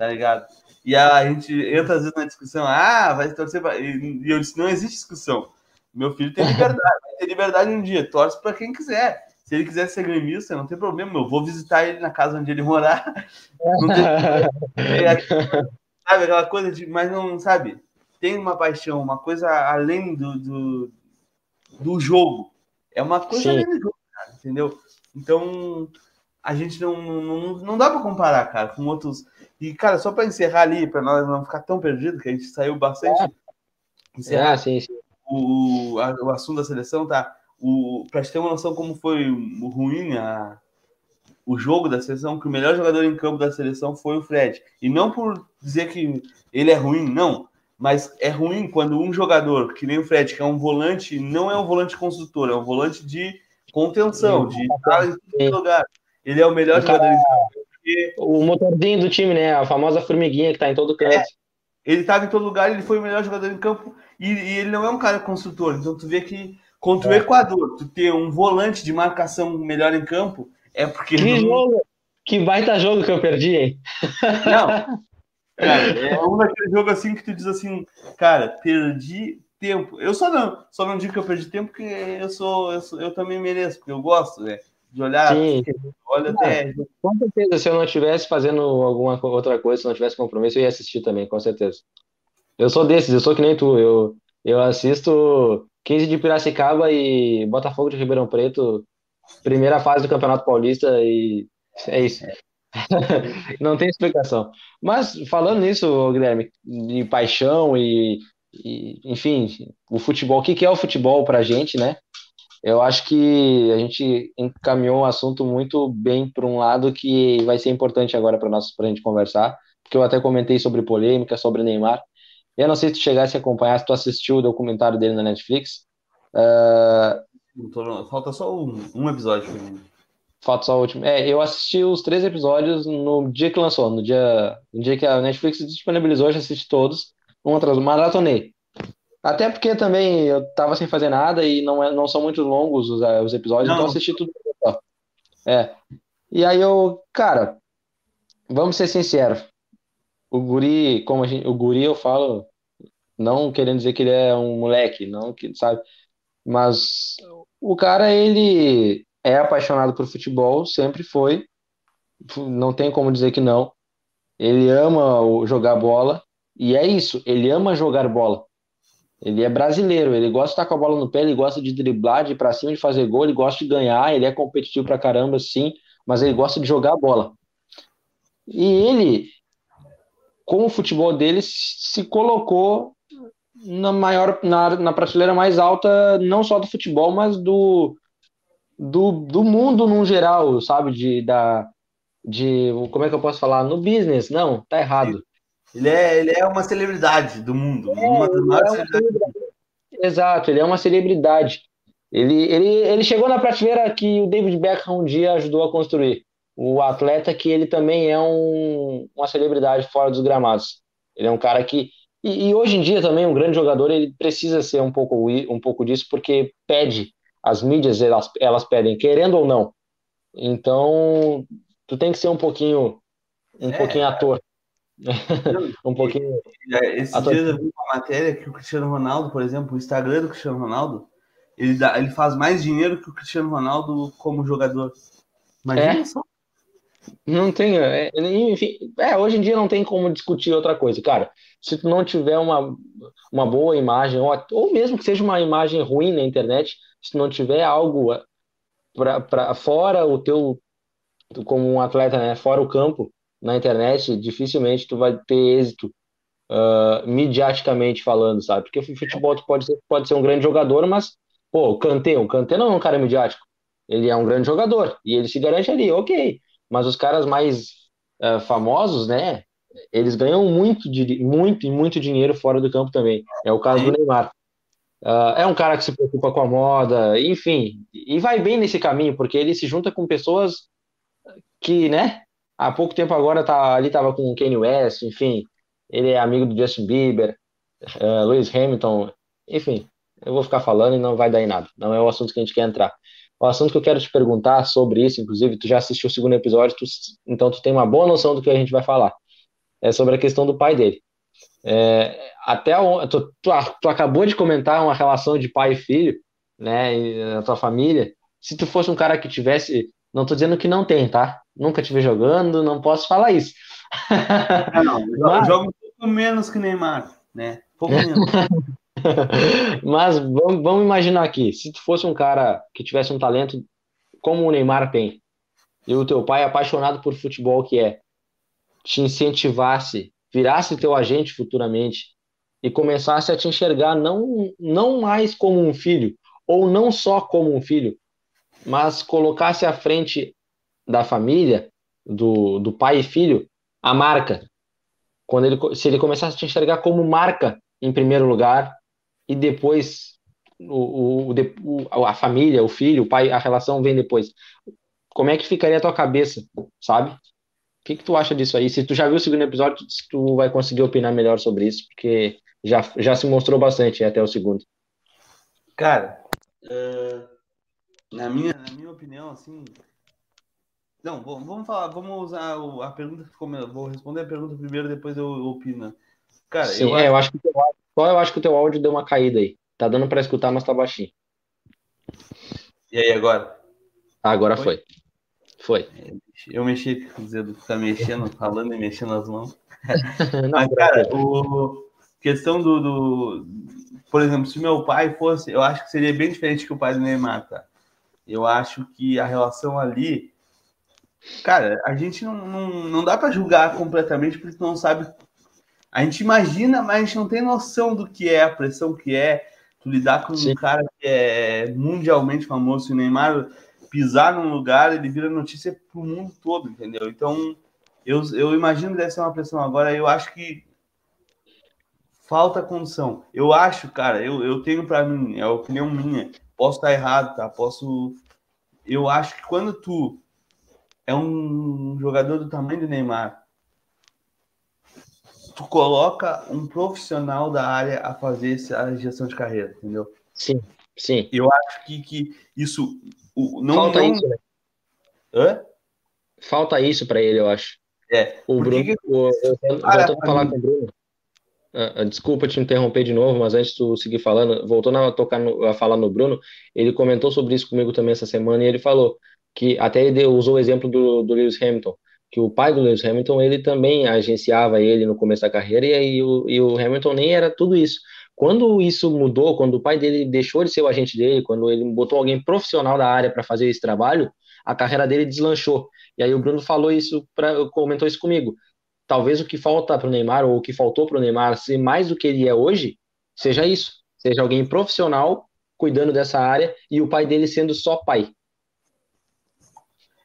tá ligado? E a gente entra às vezes na discussão, ah, vai torcer pra... E eu disse, não existe discussão. Meu filho tem liberdade, vai ter liberdade um dia, torce para quem quiser. Se ele quiser ser gremista, não tem problema, eu vou visitar ele na casa onde ele morar. Não tem... é, sabe, aquela coisa de, mas não, sabe, tem uma paixão, uma coisa além do, do, do jogo. É uma coisa Sim. além do jogo, entendeu? Então, a gente não, não, não dá para comparar, cara, com outros e, cara, só para encerrar ali, para nós não ficar tão perdido, que a gente saiu bastante. É. Sim, sim. O, a, o assunto da seleção, tá? O, pra gente ter uma noção como foi ruim a, o jogo da seleção, que o melhor jogador em campo da seleção foi o Fred. E não por dizer que ele é ruim, não. Mas é ruim quando um jogador, que nem o Fred, que é um volante, não é um volante construtor, é um volante de contenção, de estar em todo lugar. Ele é o melhor jogador em campo porque... O motorzinho do time, né? A famosa formiguinha que tá em todo canto. É, ele tava em todo lugar, ele foi o melhor jogador em campo e, e ele não é um cara construtor. Então tu vê que contra é. o Equador, tu ter um volante de marcação melhor em campo é porque. Que não... jogo! Que baita jogo que eu perdi, hein? Não. Cara, é um daquele jogo assim que tu diz assim, cara, perdi tempo. Eu só não, só não digo que eu perdi tempo porque eu sou, eu, sou, eu também mereço, porque eu gosto, né? de olhar. Sim. Olha até. Com certeza, se eu não estivesse fazendo alguma outra coisa, se não tivesse compromisso, eu ia assistir também, com certeza. Eu sou desses, eu sou que nem tu. Eu, eu assisto 15 de Piracicaba e Botafogo de Ribeirão Preto, primeira fase do Campeonato Paulista, e é isso. não tem explicação. Mas falando nisso, Guilherme, de paixão e, e enfim, o futebol, o que, que é o futebol pra gente, né? eu acho que a gente encaminhou o assunto muito bem para um lado que vai ser importante agora para nós para a gente conversar, porque eu até comentei sobre polêmica, sobre Neymar. Eu não sei se tu chegasse a acompanhar, se tu assistiu o documentário dele na Netflix. Uh... Falta só um, um episódio. Falta só o último. É, eu assisti os três episódios no dia que lançou, no dia, no dia que a Netflix disponibilizou, eu já assisti todos. Um atrás, maratonei. Até porque também eu tava sem fazer nada e não, é, não são muito longos os, eh, os episódios, não. então assisti tudo. É. E aí eu, cara, vamos ser sinceros. O guri, como a gente, o guri eu falo, não querendo dizer que ele é um moleque, não que, sabe? Mas o cara, ele é apaixonado por futebol, sempre foi. Não tem como dizer que não. Ele ama jogar bola, e é isso, ele ama jogar bola. Ele é brasileiro, ele gosta de estar com a bola no pé, ele gosta de driblar, de ir pra cima, de fazer gol, ele gosta de ganhar, ele é competitivo pra caramba, sim, mas ele gosta de jogar bola. E ele, com o futebol dele, se colocou na maior, na, na prateleira mais alta, não só do futebol, mas do, do, do mundo num geral, sabe? De, da, de, como é que eu posso falar? No business, não, tá errado. Ele é, ele é uma celebridade do mundo. É, uma das maiores é Exato, ele é uma celebridade. Ele, ele, ele chegou na prateleira que o David Beckham um dia ajudou a construir. O atleta que ele também é um, uma celebridade fora dos gramados. Ele é um cara que. E, e, hoje em dia também, um grande jogador, ele precisa ser um pouco, um pouco disso, porque pede. As mídias, elas, elas pedem, querendo ou não. Então, tu tem que ser um pouquinho, um é, pouquinho ator. um pouquinho. Esses dias eu vi uma matéria que o Cristiano Ronaldo, por exemplo, o Instagram do Cristiano Ronaldo, ele, dá, ele faz mais dinheiro que o Cristiano Ronaldo como jogador. Imagina é? só. Não tem, é, enfim, é, hoje em dia não tem como discutir outra coisa, cara. Se tu não tiver uma, uma boa imagem, ou, ou mesmo que seja uma imagem ruim na internet, se tu não tiver algo para fora o teu, como um atleta, né, fora o campo, na internet, dificilmente tu vai ter êxito uh, midiaticamente falando, sabe? Porque o futebol pode ser, pode ser um grande jogador, mas, pô, o Kanté, o Kanté não é um cara midiático. Ele é um grande jogador e ele se garante ali, ok. Mas os caras mais uh, famosos, né? Eles ganham muito, de, muito e muito dinheiro fora do campo também. É o caso do Neymar. Uh, é um cara que se preocupa com a moda, enfim, e vai bem nesse caminho, porque ele se junta com pessoas que, né, há pouco tempo agora tá, ali tava com o Kanye West, enfim, ele é amigo do Justin Bieber, uh, Lewis Hamilton, enfim, eu vou ficar falando e não vai dar em nada. Não é o assunto que a gente quer entrar. O assunto que eu quero te perguntar sobre isso, inclusive, tu já assistiu o segundo episódio, tu, então tu tem uma boa noção do que a gente vai falar. É sobre a questão do pai dele. É, até tu, tu, tu, acabou de comentar uma relação de pai e filho, né, na tua família. Se tu fosse um cara que tivesse, não tô dizendo que não tem, tá? Nunca tive jogando, não posso falar isso. Não, Mas... jogo um pouco menos que Neymar, né? Pouco menos. Mas vamos, vamos imaginar aqui, se tu fosse um cara que tivesse um talento como o Neymar tem, e o teu pai apaixonado por futebol que é, te incentivasse, virasse teu agente futuramente e começasse a te enxergar não, não mais como um filho, ou não só como um filho, mas colocasse à frente da família, do, do pai e filho, a marca. Quando ele, se ele começasse a te enxergar como marca em primeiro lugar, e depois o, o, o, a família, o filho, o pai, a relação vem depois. Como é que ficaria a tua cabeça, sabe? O que, que tu acha disso aí? Se tu já viu o segundo episódio, tu vai conseguir opinar melhor sobre isso, porque já, já se mostrou bastante até o segundo. Cara, uh, na, minha, na minha opinião, assim. Não, vamos falar, vamos usar a pergunta que ficou. Vou responder a pergunta primeiro, depois eu, opino. Cara, Sim, eu, é, acho... eu acho que só eu acho que o teu áudio deu uma caída aí. Tá dando para escutar, mas tá baixinho. E aí, agora? Agora foi. Foi. Eu mexi, quer dizer, tá mexendo, falando e mexendo as mãos. Mas, cara, o questão do, do, Por exemplo, se meu pai fosse, eu acho que seria bem diferente que o pai do Neymar, tá? Eu acho que a relação ali. Cara, a gente não, não, não dá para julgar completamente porque tu não sabe a gente imagina, mas a gente não tem noção do que é a pressão que é tu lidar com Sim. um cara que é mundialmente famoso, o Neymar pisar num lugar, ele vira notícia pro mundo todo, entendeu? Então, eu, eu imagino que deve ser uma pressão agora, eu acho que falta condição. Eu acho, cara, eu, eu tenho para mim, é a opinião minha, posso estar errado, tá? Posso eu acho que quando tu é um jogador do tamanho do Neymar, tu coloca um profissional da área a fazer essa gestão de carreira, entendeu? Sim, sim. Eu acho que, que isso não falta não... isso, né? Hã? Falta isso para ele, eu acho. É. O Bruno, que... o, eu, voltando a falar com o Bruno. Uh, desculpa te interromper de novo, mas antes de tu seguir falando, voltando a tocar no, a falar no Bruno, ele comentou sobre isso comigo também essa semana e ele falou que até ele usou o exemplo do, do Lewis Hamilton que o pai do Lewis Hamilton, ele também agenciava ele no começo da carreira, e, aí o, e o Hamilton nem era tudo isso. Quando isso mudou, quando o pai dele deixou de ser o agente dele, quando ele botou alguém profissional da área para fazer esse trabalho, a carreira dele deslanchou. E aí o Bruno falou isso, pra, comentou isso comigo. Talvez o que falta para o Neymar, ou o que faltou para o Neymar ser mais do que ele é hoje, seja isso. Seja alguém profissional cuidando dessa área e o pai dele sendo só pai.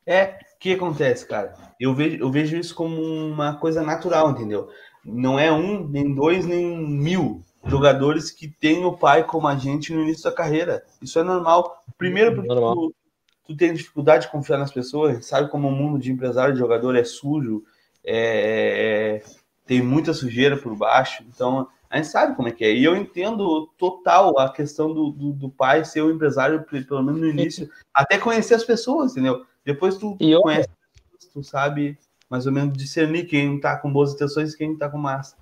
É, o que acontece, cara? eu vejo, eu vejo isso como uma coisa natural, entendeu? Não é um, nem dois, nem mil jogadores que têm o pai como agente no início da carreira. Isso é normal. Primeiro, porque normal. Tu, tu tem dificuldade de confiar nas pessoas, sabe como o mundo de empresário de jogador é sujo, é, é, tem muita sujeira por baixo. Então, a gente sabe como é que é. E eu entendo total a questão do, do, do pai ser o um empresário, pelo menos no início, até conhecer as pessoas, entendeu? Depois tu e conhece tu sabe mais ou menos discernir quem tá com boas intenções e quem tá com massa.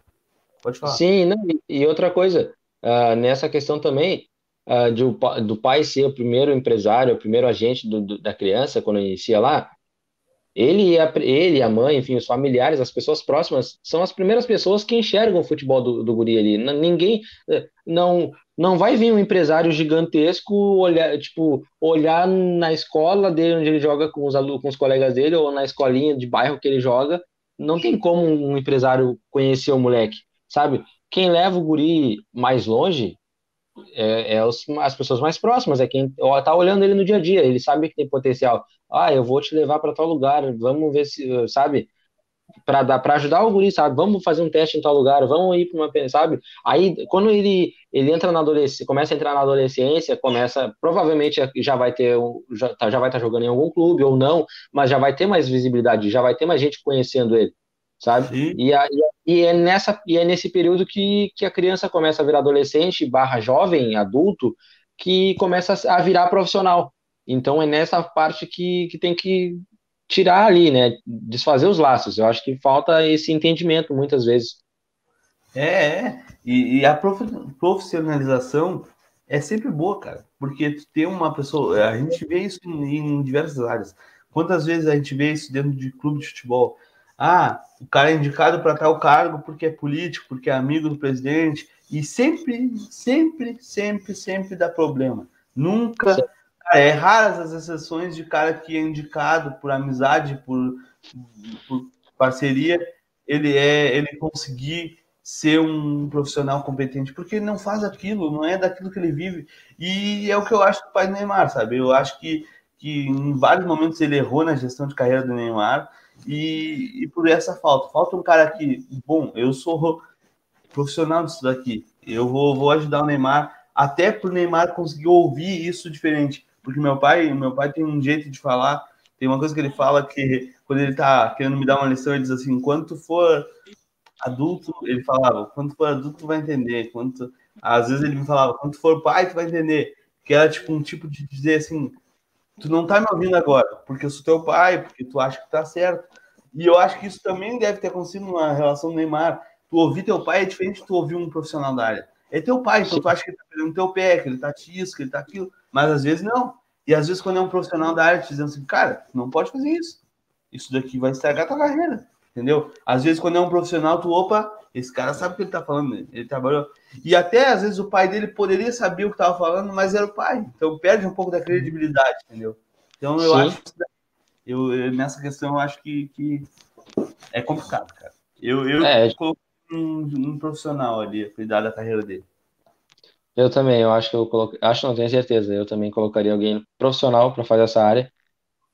Pode falar. Sim, não, e outra coisa, uh, nessa questão também, uh, de, do pai ser o primeiro empresário, o primeiro agente do, do, da criança, quando inicia lá, Ele e, a, ele, a mãe, enfim, os familiares, as pessoas próximas, são as primeiras pessoas que enxergam o futebol do, do guri ali. Ninguém, eh, não, não vai vir um empresário gigantesco olhar, tipo, olhar na escola dele, onde ele joga com os, alunos, com os colegas dele, ou na escolinha de bairro que ele joga. Não tem como um empresário conhecer o moleque, sabe? Quem leva o guri mais longe é, é os, as pessoas mais próximas, é quem está olhando ele no dia a dia, ele sabe que tem potencial. Ah, eu vou te levar para tal lugar, vamos ver se, sabe? Para dar para ajudar o guri, sabe? Vamos fazer um teste em tal lugar, vamos ir para uma, sabe? Aí quando ele ele entra na adolescência, começa a entrar na adolescência, começa, provavelmente já vai ter já, tá, já vai estar tá jogando em algum clube ou não, mas já vai ter mais visibilidade, já vai ter mais gente conhecendo ele sabe? E, a, e, é nessa, e é nesse período que, que a criança começa a virar adolescente, barra jovem, adulto, que começa a virar profissional. Então é nessa parte que, que tem que tirar ali, né? Desfazer os laços. Eu acho que falta esse entendimento muitas vezes. É, é. E, e a profissionalização é sempre boa, cara. Porque tu tem uma pessoa. A gente vê isso em, em diversas áreas. Quantas vezes a gente vê isso dentro de clube de futebol? Ah, o cara é indicado para tal cargo porque é político, porque é amigo do presidente, e sempre, sempre, sempre, sempre dá problema. Nunca. É raras as exceções de cara que é indicado por amizade, por, por parceria, ele é ele conseguir ser um profissional competente, porque ele não faz aquilo, não é daquilo que ele vive. E é o que eu acho pai do Neymar, sabe? Eu acho que, que em vários momentos ele errou na gestão de carreira do Neymar, e, e por essa falta. Falta um cara aqui, bom, eu sou profissional disso daqui, eu vou, vou ajudar o Neymar, até para o Neymar conseguir ouvir isso diferente, porque meu pai, meu pai tem um jeito de falar, tem uma coisa que ele fala que quando ele está querendo me dar uma lição, ele diz assim, quando for adulto, ele falava, quando for adulto tu vai entender, quando às vezes ele me falava, quando for pai tu vai entender, que era tipo um tipo de dizer assim, tu não tá me ouvindo agora, porque eu sou teu pai, porque tu acha que tá certo. E eu acho que isso também deve ter acontecido na relação do Neymar. Tu ouvir teu pai é diferente de tu ouvir um profissional da área. É teu pai, então tu acha que ele tá perdendo teu pé, que ele tá tiso, que ele tá aquilo. Mas às vezes não. E às vezes quando é um profissional da área te dizendo assim, cara, não pode fazer isso. Isso daqui vai estragar tua carreira. Entendeu? Às vezes quando é um profissional, tu, opa, esse cara sabe o que ele tá falando, ele trabalhou. E até às vezes o pai dele poderia saber o que tava falando, mas era o pai. Então perde um pouco da credibilidade, entendeu? Então eu Sim. acho que eu, nessa questão eu acho que, que é complicado, cara. Eu, eu é. coloco um, um, profissional ali, cuidar da carreira dele. Eu também, eu acho que eu acho não tenho certeza, eu também colocaria alguém profissional para fazer essa área.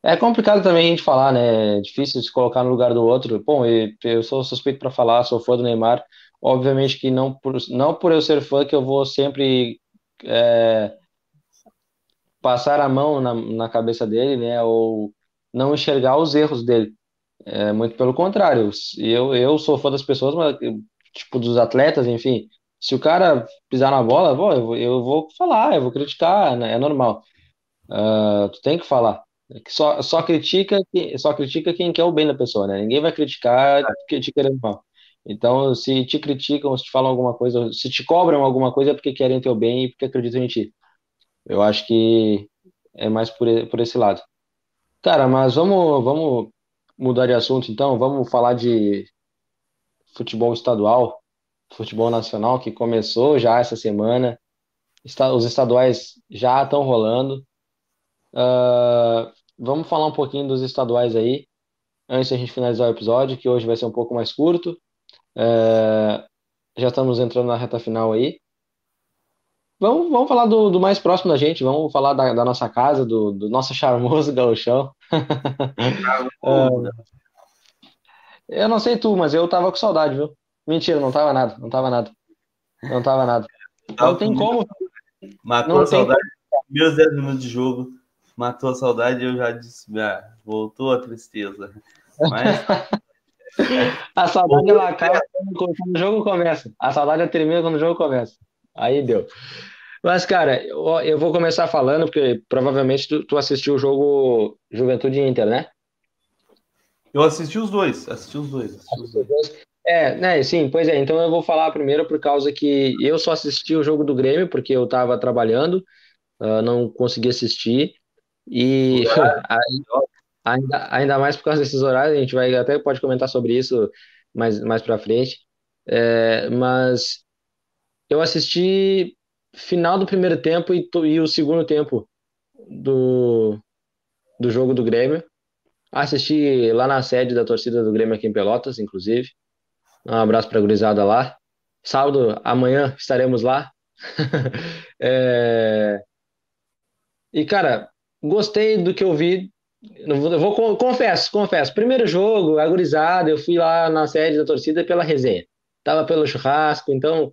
É complicado também a gente falar, né? É difícil se colocar no lugar do outro. Bom, eu sou suspeito para falar, sou fã do Neymar. Obviamente que não por, não por eu ser fã que eu vou sempre é, passar a mão na, na cabeça dele, né? Ou não enxergar os erros dele. É, muito pelo contrário. Eu, eu sou fã das pessoas, mas tipo dos atletas, enfim. Se o cara pisar na bola, eu vou, eu vou falar, eu vou criticar, né? É normal. Uh, tu tem que falar. Só, só, critica, só critica quem quer o bem da pessoa, né? Ninguém vai criticar te querendo mal. Então, se te criticam, se te falam alguma coisa, se te cobram alguma coisa é porque querem teu bem e porque acreditam em ti. Eu acho que é mais por, por esse lado. Cara, mas vamos, vamos mudar de assunto então, vamos falar de futebol estadual, futebol nacional, que começou já essa semana. Os estaduais já estão rolando. Uh, vamos falar um pouquinho dos estaduais aí, antes de a gente finalizar o episódio, que hoje vai ser um pouco mais curto. Uh, já estamos entrando na reta final aí. Vamos, vamos falar do, do mais próximo da gente, vamos falar da, da nossa casa, do, do nosso charmoso gauchão. uh, eu não sei tu, mas eu tava com saudade, viu? Mentira, não tava nada, não tava nada. Não tava nada. Não tem como. Matou não a saudade. Meus 10 minutos de jogo matou a saudade, eu já disse, ah, voltou a tristeza. Mas. a saudade ela acaba quando o jogo começa. A saudade termina quando o jogo começa. Aí deu. Mas, cara, eu, eu vou começar falando, porque provavelmente tu, tu assistiu o jogo Juventude Inter, né? Eu assisti os dois, assisti os dois. Assisti os dois. É, né, sim, pois é. Então eu vou falar primeiro por causa que eu só assisti o jogo do Grêmio, porque eu tava trabalhando, uh, não consegui assistir. E aí, Ainda, ainda mais por causa desses horários, a gente vai até pode comentar sobre isso mais, mais para frente. É, mas eu assisti final do primeiro tempo e, e o segundo tempo do, do jogo do Grêmio. Assisti lá na sede da torcida do Grêmio aqui em Pelotas, inclusive. Um abraço para a gurizada lá. Sábado, amanhã estaremos lá. é... E, cara, gostei do que eu vi. Eu vou, confesso, confesso. Primeiro jogo, agorizado, eu fui lá na sede da torcida pela resenha. Tava pelo churrasco, então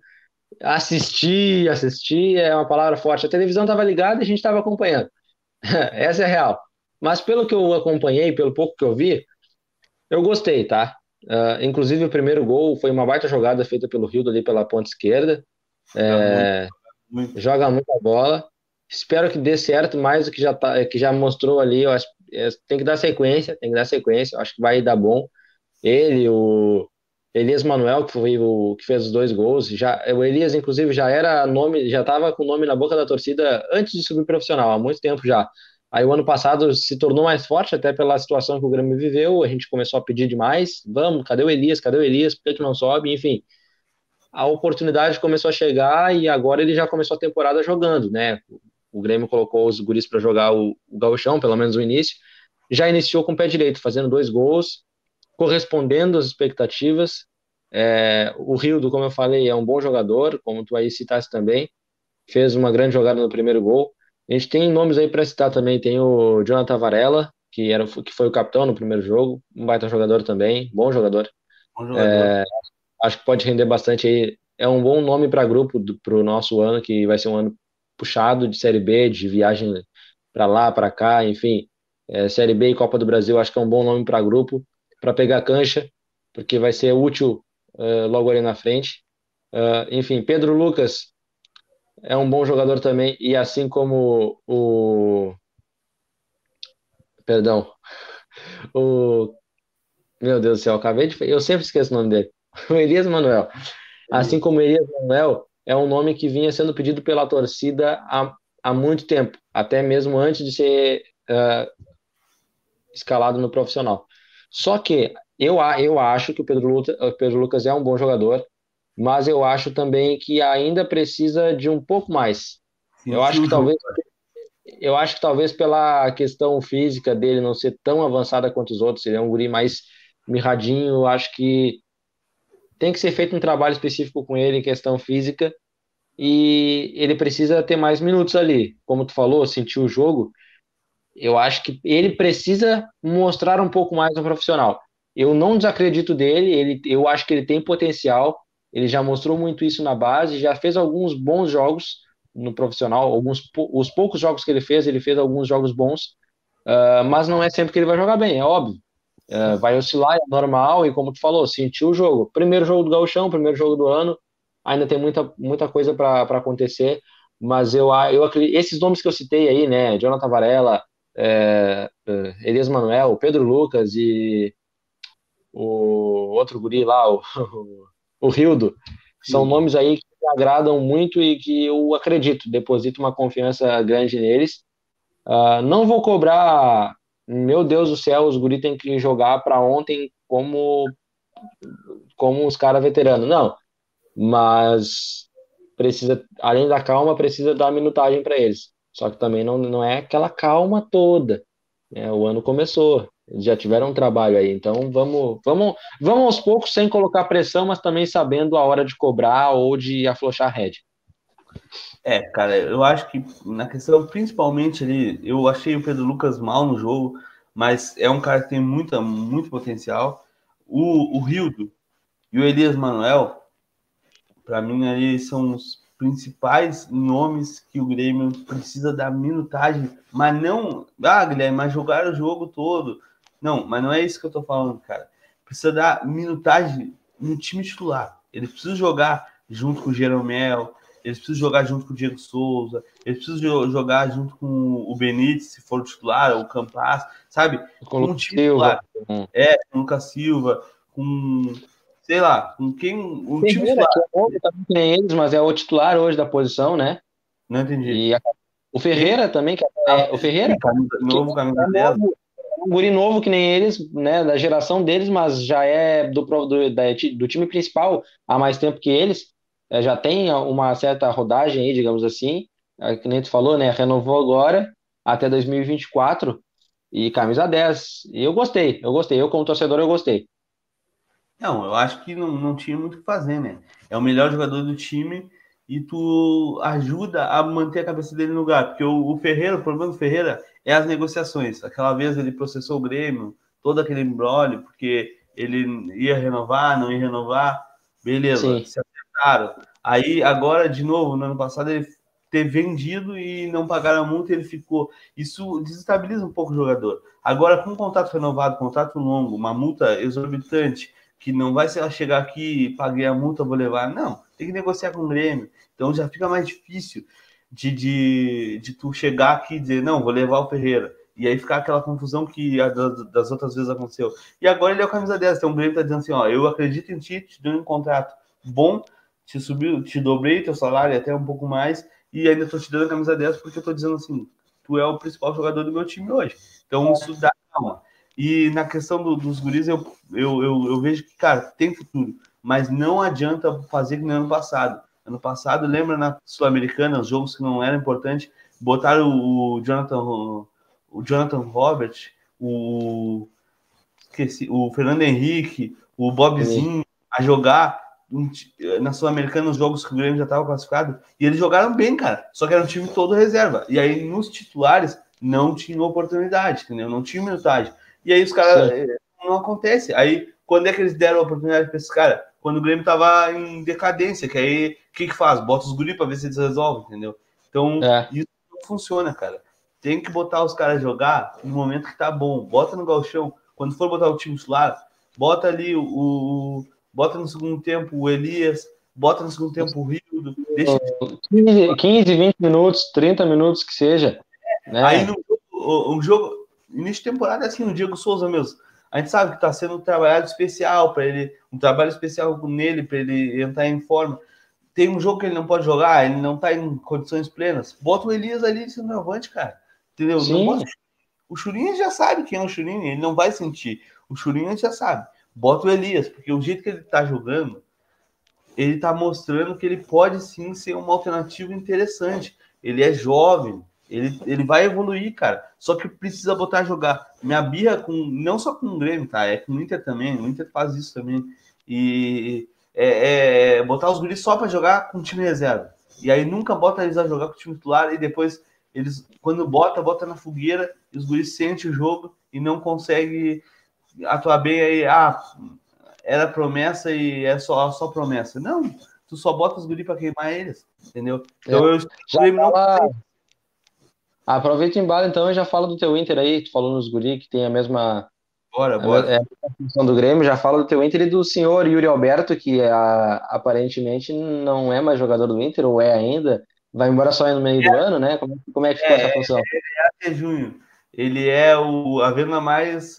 assisti, assisti é uma palavra forte. A televisão tava ligada e a gente tava acompanhando. Essa é a real. Mas pelo que eu acompanhei, pelo pouco que eu vi, eu gostei, tá? Uh, inclusive o primeiro gol foi uma baita jogada feita pelo Rio ali pela ponta esquerda. É, muito, muito. Joga muita bola. Espero que dê certo mais do que já, tá, que já mostrou ali. Eu acho, é, tem que dar sequência, tem que dar sequência. Acho que vai dar bom. Ele, o Elias Manuel, que foi o que fez os dois gols. Já, o Elias, inclusive, já era nome, já estava com o nome na boca da torcida antes de subir profissional, há muito tempo já. Aí o ano passado se tornou mais forte, até pela situação que o Grêmio viveu. A gente começou a pedir demais. Vamos, cadê o Elias? Cadê o Elias? Por que, que não sobe? Enfim, a oportunidade começou a chegar e agora ele já começou a temporada jogando, né? O Grêmio colocou os guris para jogar o, o gauchão, pelo menos o início. Já iniciou com o pé direito, fazendo dois gols, correspondendo às expectativas. É, o Rildo, como eu falei, é um bom jogador, como tu aí citaste também. Fez uma grande jogada no primeiro gol. A gente tem nomes aí para citar também. Tem o Jonathan Varela, que, era, que foi o capitão no primeiro jogo. Um baita jogador também, bom jogador. Bom jogador. É, acho que pode render bastante aí. É um bom nome para grupo para o nosso ano, que vai ser um ano puxado de Série B, de viagem para lá, para cá, enfim. É, série B e Copa do Brasil, acho que é um bom nome para grupo, para pegar cancha, porque vai ser útil uh, logo ali na frente. Uh, enfim, Pedro Lucas é um bom jogador também, e assim como o. Perdão. O. Meu Deus do céu, acabei de. Eu sempre esqueço o nome dele. O Elias Manuel. Assim como o Elias Manuel, é um nome que vinha sendo pedido pela torcida há, há muito tempo, até mesmo antes de ser uh, escalado no profissional. Só que eu, eu acho que o Pedro, Luta, o Pedro Lucas é um bom jogador, mas eu acho também que ainda precisa de um pouco mais. Sim, eu acho que talvez eu acho que talvez pela questão física dele não ser tão avançada quanto os outros, ele é um guri mais mirradinho, eu acho que tem que ser feito um trabalho específico com ele em questão física e ele precisa ter mais minutos ali. Como tu falou, sentir o jogo, eu acho que ele precisa mostrar um pouco mais no profissional. Eu não desacredito dele, ele, eu acho que ele tem potencial, ele já mostrou muito isso na base, já fez alguns bons jogos no profissional, alguns os poucos jogos que ele fez, ele fez alguns jogos bons, uh, mas não é sempre que ele vai jogar bem, é óbvio. Uh, vai oscilar, é normal, e como tu falou, sentiu o jogo. Primeiro jogo do Gauchão, primeiro jogo do ano, ainda tem muita, muita coisa para acontecer, mas eu, eu acredito, esses nomes que eu citei aí, né, Jonathan Varela, é, é, Elias Manuel, Pedro Lucas e o outro guri lá, o, o, Rildo, são Sim. nomes aí que me agradam muito e que eu acredito, deposito uma confiança grande neles. Uh, não vou cobrar meu Deus do céu, os guri tem que jogar para ontem como como os caras veteranos. Não, mas precisa, além da calma, precisa dar minutagem para eles. Só que também não, não é aquela calma toda. Né? O ano começou, já tiveram um trabalho aí. Então vamos, vamos, vamos aos poucos sem colocar pressão, mas também sabendo a hora de cobrar ou de aflochar a rede. É, cara, eu acho que na questão, principalmente ali, eu achei o Pedro Lucas mal no jogo, mas é um cara que tem muita, muito potencial. O, o Rildo e o Elias Manuel, para mim, ali são os principais nomes que o Grêmio precisa dar minutagem, mas não, ah, Guilherme, mas jogar o jogo todo. Não, mas não é isso que eu tô falando, cara. Precisa dar minutagem no time titular. Ele precisa jogar junto com o Jeromel, eles precisam jogar junto com o Diego Souza, eles precisam jogar junto com o Benítez, se for o titular, o Campas, sabe? Com o time titular. É, com o Lucas Silva, com, sei lá, com quem. O time titular. É também tem eles, mas é o titular hoje da posição, né? Não entendi. A, o Ferreira também, que é, o Ferreira. Sim, novo camisa é um guri novo que nem eles, né, da geração deles, mas já é do, do, da, do time principal há mais tempo que eles, é, já tem uma certa rodagem aí, digamos assim, é, que nem tu falou, né, renovou agora até 2024 e camisa 10. E eu gostei, eu gostei, eu como torcedor eu gostei. Não, eu acho que não, não tinha muito o que fazer, né? É o melhor jogador do time e tu ajuda a manter a cabeça dele no lugar. Porque o, o Ferreira, o problema do Ferreira é as negociações. Aquela vez ele processou o Grêmio, todo aquele embrólio, porque ele ia renovar, não ia renovar. Beleza, Sim. se acertaram. Aí, agora, de novo, no ano passado, ele ter vendido e não pagar a multa, ele ficou. Isso desestabiliza um pouco o jogador. Agora, com um contrato renovado, contrato longo, uma multa exorbitante, que não vai ser chegar aqui, paguei a multa, vou levar. Não, tem que negociar com o Grêmio. Então já fica mais difícil de, de, de tu chegar aqui e dizer, não, vou levar o Ferreira. E aí ficar aquela confusão que das outras vezes aconteceu. E agora ele é o camisa 10. Então o Grêmio tá dizendo assim, ó, eu acredito em ti, te dou um contrato bom, te subiu, te dobrei teu salário até um pouco mais, e ainda tô te dando a camisa 10 porque eu tô dizendo assim, tu é o principal jogador do meu time hoje. Então isso dá calma. E na questão do, dos guris, eu, eu, eu, eu, vejo que, cara, tem futuro, mas não adianta fazer que no ano passado. Ano passado, lembra na Sul-Americana, os jogos que não eram importantes, botaram o Jonathan, o Jonathan Robert, o, esqueci, o Fernando Henrique, o Bobzinho a jogar na Sul-Americana os jogos que o Grêmio já estava classificado, e eles jogaram bem, cara. Só que era um time todo reserva. E aí nos titulares não tinha oportunidade, entendeu? Não tinha minutagem. E aí os caras. Eh, não acontece. Aí, quando é que eles deram a oportunidade para esses caras? Quando o Grêmio tava em decadência, que aí o que, que faz? Bota os guri para ver se eles resolvem, entendeu? Então, é. isso não funciona, cara. Tem que botar os caras jogar no momento que tá bom. Bota no galchão. Quando for botar o time titular, bota ali o, o. bota no segundo tempo o Elias, bota no segundo tempo o Rildo. Deixa... 15, 15, 20 minutos, 30 minutos que seja. Né? Aí no um jogo, início de temporada assim, o Diego Souza mesmo. A gente sabe que está sendo um trabalho especial para ele, um trabalho especial nele, para ele entrar em forma. Tem um jogo que ele não pode jogar, ele não está em condições plenas. Bota o Elias ali de centroavante, cara. Entendeu? Bota... O Churinho já sabe quem é o Churinho, ele não vai sentir. O Churinho já sabe. Bota o Elias, porque o jeito que ele está jogando, ele está mostrando que ele pode sim ser uma alternativa interessante. Ele é jovem, ele, ele vai evoluir, cara. Só que precisa botar a jogar. Minha birra com. Não só com o Grêmio, tá? É com o Inter também. O Inter faz isso também. E é, é botar os guris só para jogar com o time reserva. E aí nunca bota eles a jogar com o time titular e depois eles, quando bota, bota na fogueira e os guris sentem o jogo e não consegue atuar bem aí. Ah, era promessa e é só, só promessa. Não, tu só bota os guris para queimar eles, entendeu? Então é. eu, não. Aproveita e embala então e já fala do teu Inter aí, tu falou nos guri que tem a mesma Bora, bora. É, a função do Grêmio, já fala do teu Inter e do senhor Yuri Alberto, que é, aparentemente não é mais jogador do Inter, ou é ainda, vai embora só no meio é. do ano, né? Como, como é que ficou é, essa função? Ele é até junho. Ele é o, a venda mais.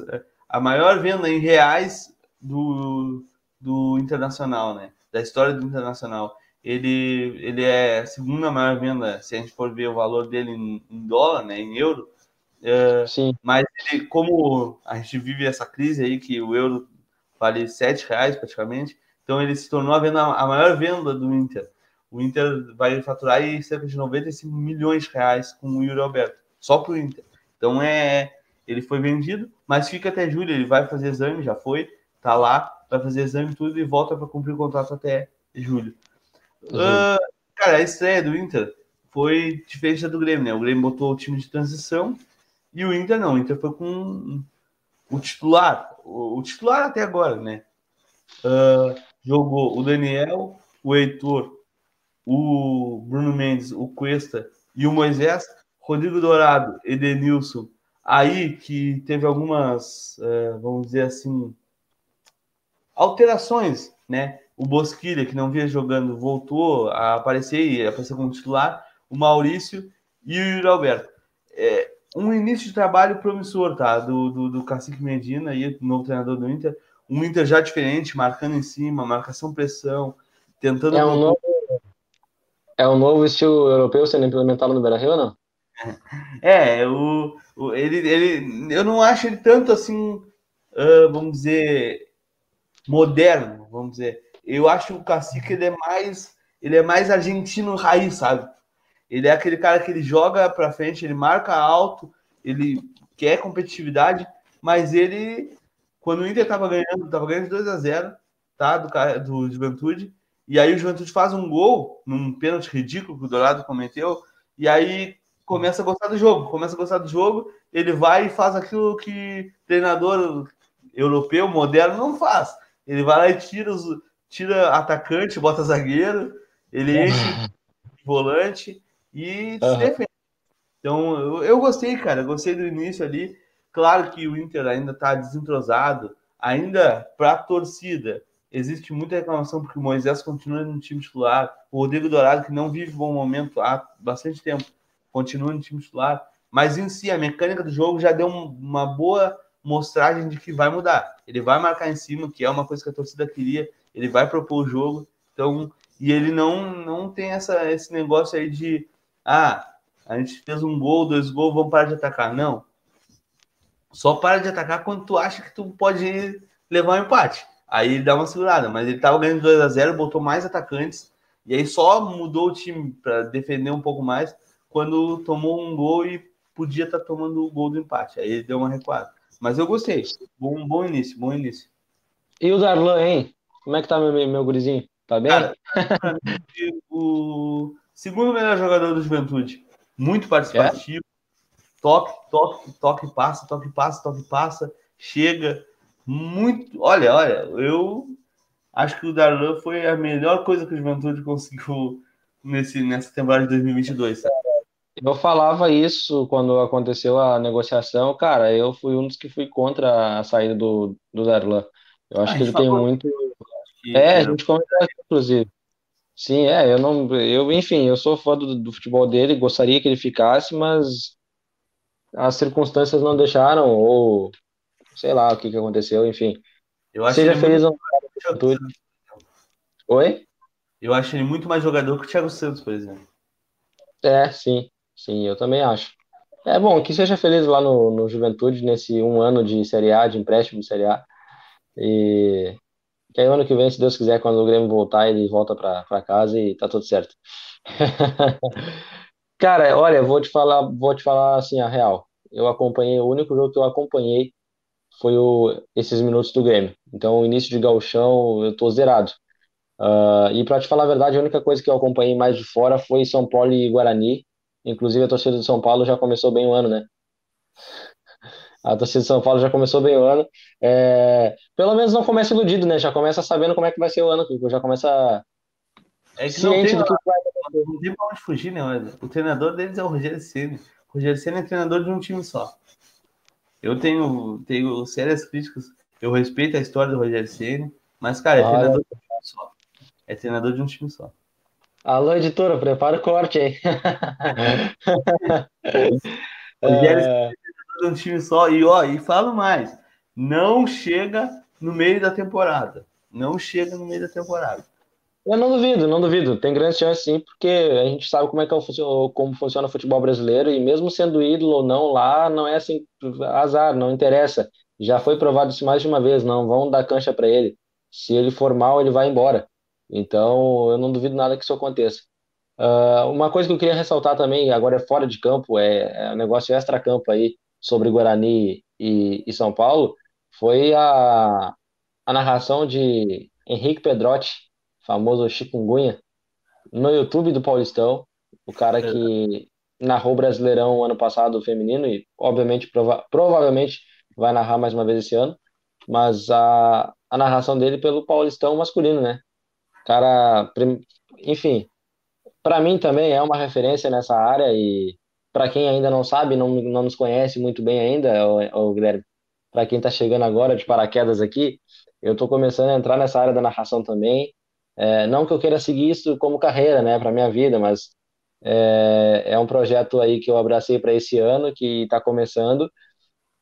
a maior venda em reais do, do Internacional, né? Da história do Internacional ele, ele é a segunda maior venda, se a gente for ver o valor dele em, em dólar, né, em euro. É, Sim. Mas ele, como a gente vive essa crise aí, que o euro vale sete reais praticamente, então ele se tornou a, venda, a maior venda do Inter. O Inter vai faturar aí cerca de 95 milhões de reais com o Yuri Alberto, só para o Inter. Então é, ele foi vendido, mas fica até julho, ele vai fazer exame, já foi, tá lá, vai fazer exame tudo e volta para cumprir o contrato até julho. Uh, cara, a estreia do Inter foi diferente da do Grêmio, né? O Grêmio botou o time de transição e o Inter não. O Inter foi com o titular, o, o titular até agora, né? Uh, jogou o Daniel, o Heitor, o Bruno Mendes, o Cuesta e o Moisés, Rodrigo Dourado, Edenilson. Aí que teve algumas, uh, vamos dizer assim, alterações, né? O Bosquilha, que não vinha jogando, voltou a aparecer e apareceu como titular, o Maurício e o Yuri Alberto. É, um início de trabalho promissor, tá? Do, do, do Cacique Medina e novo treinador do Inter. Um Inter já diferente, marcando em cima, marcação pressão, tentando. É um, novo, é um novo estilo europeu sendo implementado no Beira Rio não? É, o, Ele, ele, eu não acho ele tanto assim, uh, vamos dizer, moderno, vamos dizer. Eu acho o Cacique ele é mais, ele é mais argentino raiz, sabe? Ele é aquele cara que ele joga para frente, ele marca alto, ele quer competitividade, mas ele, quando o Inter tava ganhando, tava ganhando de 2 a 0 tá? Do, do Juventude, e aí o Juventude faz um gol num pênalti ridículo que o Dourado cometeu, e aí começa a gostar do jogo, começa a gostar do jogo, ele vai e faz aquilo que treinador europeu moderno não faz. Ele vai lá e tira, os, tira atacante, bota zagueiro, ele enche volante e uhum. se defende. Então, eu, eu gostei, cara, gostei do início ali. Claro que o Inter ainda está desentrosado, ainda para a torcida. Existe muita reclamação porque o Moisés continua no time titular, o Rodrigo Dourado, que não vive bom momento há bastante tempo, continua no time titular. Mas em si, a mecânica do jogo já deu uma boa mostragem de que vai mudar. Ele vai marcar em cima, que é uma coisa que a torcida queria, ele vai propor o jogo. Então, e ele não, não tem essa, esse negócio aí de ah, a gente fez um gol, dois gols, vamos parar de atacar. Não. Só para de atacar quando tu acha que tu pode levar um empate. Aí ele dá uma segurada, mas ele tava ganhando 2 a 0 botou mais atacantes, e aí só mudou o time para defender um pouco mais quando tomou um gol e podia estar tá tomando o gol do empate. Aí ele deu uma recuada. Mas eu gostei. Bom, bom início, bom início. E o Darlan, hein? Como é que tá meu, meu gurizinho? Tá bem? Cara, o segundo melhor jogador do Juventude. Muito participativo. É? Toque, toque, toque, passa, toque, passa, toque, passa. Chega. Muito. Olha, olha, eu acho que o Darlan foi a melhor coisa que o Juventude conseguiu nesse, nessa temporada de 2022. Eu falava isso quando aconteceu a negociação, cara. Eu fui um dos que fui contra a saída do, do Darlan. Eu acho ah, que ele tem muito. É, a gente comentou inclusive. Sim, é, eu não, eu, enfim, eu sou fã do, do futebol dele, gostaria que ele ficasse, mas as circunstâncias não deixaram, ou sei lá o que que aconteceu, enfim. Eu acho Seja feliz muito... no Oi? Eu acho ele muito mais jogador que o Thiago Santos, por exemplo. É, sim, sim, eu também acho. É bom, que seja feliz lá no, no Juventude, nesse um ano de Série A, de empréstimo de Série A. E que aí ano que vem, se Deus quiser, quando o Grêmio voltar, ele volta para casa e tá tudo certo. Cara, olha, vou te falar, vou te falar assim a real. Eu acompanhei, o único jogo que eu acompanhei foi o, esses minutos do Grêmio. Então, o início de gauchão, eu tô zerado. Uh, e para te falar a verdade, a única coisa que eu acompanhei mais de fora foi São Paulo e Guarani. Inclusive, a torcida do São Paulo já começou bem o ano, né? A torcida de São Paulo já começou bem o ano. É, pelo menos não começa iludido, né? Já começa sabendo como é que vai ser o ano, já começa é que ciente não tem, do que vai. Não tem pra onde fugir, né? O treinador deles é o Rogério Ceni. O Rogério Ceni é treinador de um time só. Eu tenho, tenho sérias críticas. Eu respeito a história do Rogério Ceni, mas, cara, é treinador de um time só. É treinador de um time só. Alô, editora, prepara o corte aí. Rogério é de um time só. E ó, e falo mais: não chega no meio da temporada. Não chega no meio da temporada. Eu não duvido, não duvido. Tem grande chance sim, porque a gente sabe como é que é o, como funciona o futebol brasileiro e mesmo sendo ídolo ou não lá, não é assim azar, não interessa. Já foi provado isso mais de uma vez, não vão dar cancha para ele. Se ele for mal, ele vai embora. Então, eu não duvido nada que isso aconteça. Uh, uma coisa que eu queria ressaltar também, agora é fora de campo, é, é um negócio extra-campo aí sobre Guarani e, e São Paulo foi a, a narração de Henrique Pedrotti, famoso chikungunya, no YouTube do Paulistão, o cara que narrou Brasileirão ano passado feminino e obviamente prova provavelmente vai narrar mais uma vez esse ano, mas a, a narração dele pelo Paulistão masculino, né? Cara, enfim, para mim também é uma referência nessa área e para quem ainda não sabe, não, não nos conhece muito bem ainda, o, Guilherme, para quem está chegando agora de paraquedas aqui, eu estou começando a entrar nessa área da narração também. É, não que eu queira seguir isso como carreira, né, para minha vida, mas é, é, um projeto aí que eu abracei para esse ano, que está começando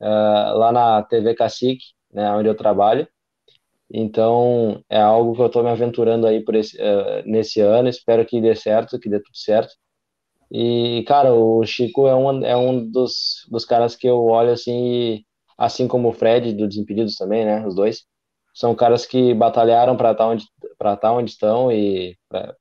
é, lá na TV Cacique, né, onde eu trabalho. Então, é algo que eu estou me aventurando aí por esse, uh, nesse ano. Espero que dê certo, que dê tudo certo. E, cara, o Chico é um, é um dos, dos caras que eu olho assim, assim como o Fred, do Desimpedidos também, né? Os dois. São caras que batalharam para estar tá onde, tá onde estão e, pra,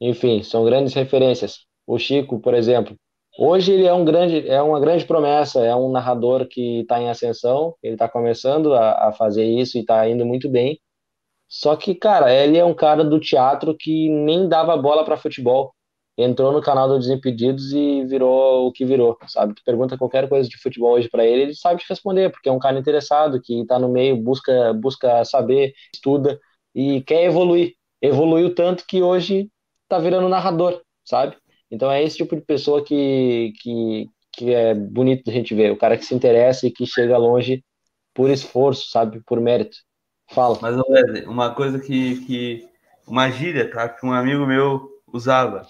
enfim, são grandes referências. O Chico, por exemplo, hoje ele é um grande, é uma grande promessa, é um narrador que está em ascensão, ele está começando a, a fazer isso e está indo muito bem. Só que, cara, ele é um cara do teatro que nem dava bola para futebol entrou no canal do Desimpedidos e virou o que virou, sabe? Tu pergunta qualquer coisa de futebol hoje para ele, ele sabe te responder, porque é um cara interessado, que está no meio, busca, busca saber, estuda e quer evoluir. Evoluiu tanto que hoje está virando narrador, sabe? Então é esse tipo de pessoa que, que, que é bonito a gente ver, o cara que se interessa e que chega longe por esforço, sabe? Por mérito. Fala. Mas, uma coisa que, que uma gíria, tá? Que um amigo meu usava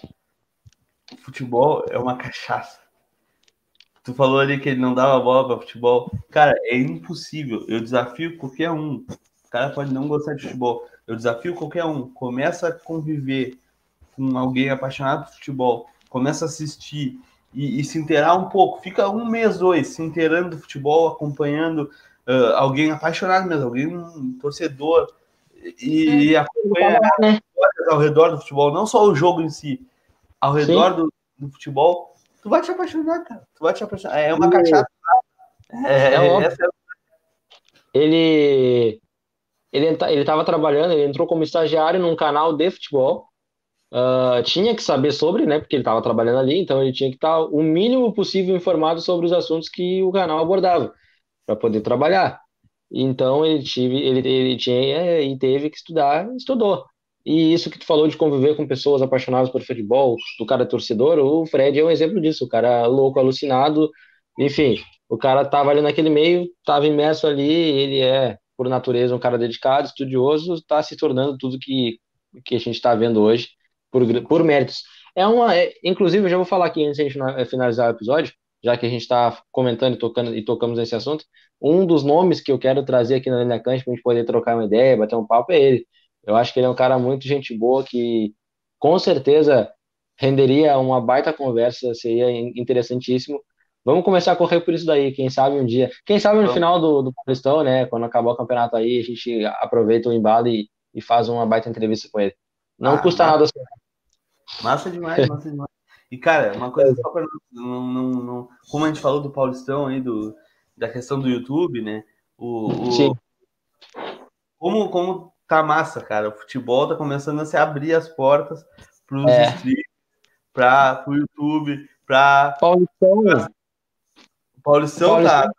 futebol é uma cachaça. Tu falou ali que ele não dava bola para futebol. Cara, é impossível. Eu desafio qualquer um. O cara pode não gostar de futebol. Eu desafio qualquer um. Começa a conviver com alguém apaixonado por futebol. Começa a assistir e, e se inteirar um pouco. Fica um mês, dois, se inteirando do futebol, acompanhando uh, alguém apaixonado mesmo, alguém um torcedor. E, e acompanha né? ao redor do futebol, não só o jogo em si ao redor do, do, futebol, tu vai te apaixonar, cara. Tu vai te apaixonar. É uma cachaça. É, é, é, é ele ele ele estava trabalhando, ele entrou como estagiário num canal de futebol. Uh, tinha que saber sobre, né? Porque ele estava trabalhando ali, então ele tinha que estar o mínimo possível informado sobre os assuntos que o canal abordava para poder trabalhar. Então ele tive, ele, ele tinha e teve que estudar, estudou. E isso que tu falou de conviver com pessoas apaixonadas por futebol, do cara torcedor, o Fred é um exemplo disso, o cara louco, alucinado, enfim, o cara tava ali naquele meio, tava imerso ali, ele é, por natureza, um cara dedicado, estudioso, está se tornando tudo que, que a gente está vendo hoje, por, por méritos. É uma, é, inclusive, eu já vou falar aqui antes de a gente finalizar o episódio, já que a gente está comentando e, tocando, e tocamos nesse assunto, um dos nomes que eu quero trazer aqui na Linha Cante para a gente poder trocar uma ideia, bater um papo é ele. Eu acho que ele é um cara muito gente boa que com certeza renderia uma baita conversa, seria interessantíssimo. Vamos começar a correr por isso daí, quem sabe um dia. Quem sabe no final do, do Paulistão, né? Quando acabar o campeonato aí, a gente aproveita o embalo e, e faz uma baita entrevista com ele. Não ah, custa massa. nada. Assim. Massa demais, massa demais. E, cara, uma coisa só para não, não, não, Como a gente falou do Paulistão aí, do, da questão do YouTube, né? O, o, Sim. Como, como tá massa, cara. O futebol tá começando a se abrir as portas para é. streams, YouTube, para Paulistão. Paulistão, Paulistão tá.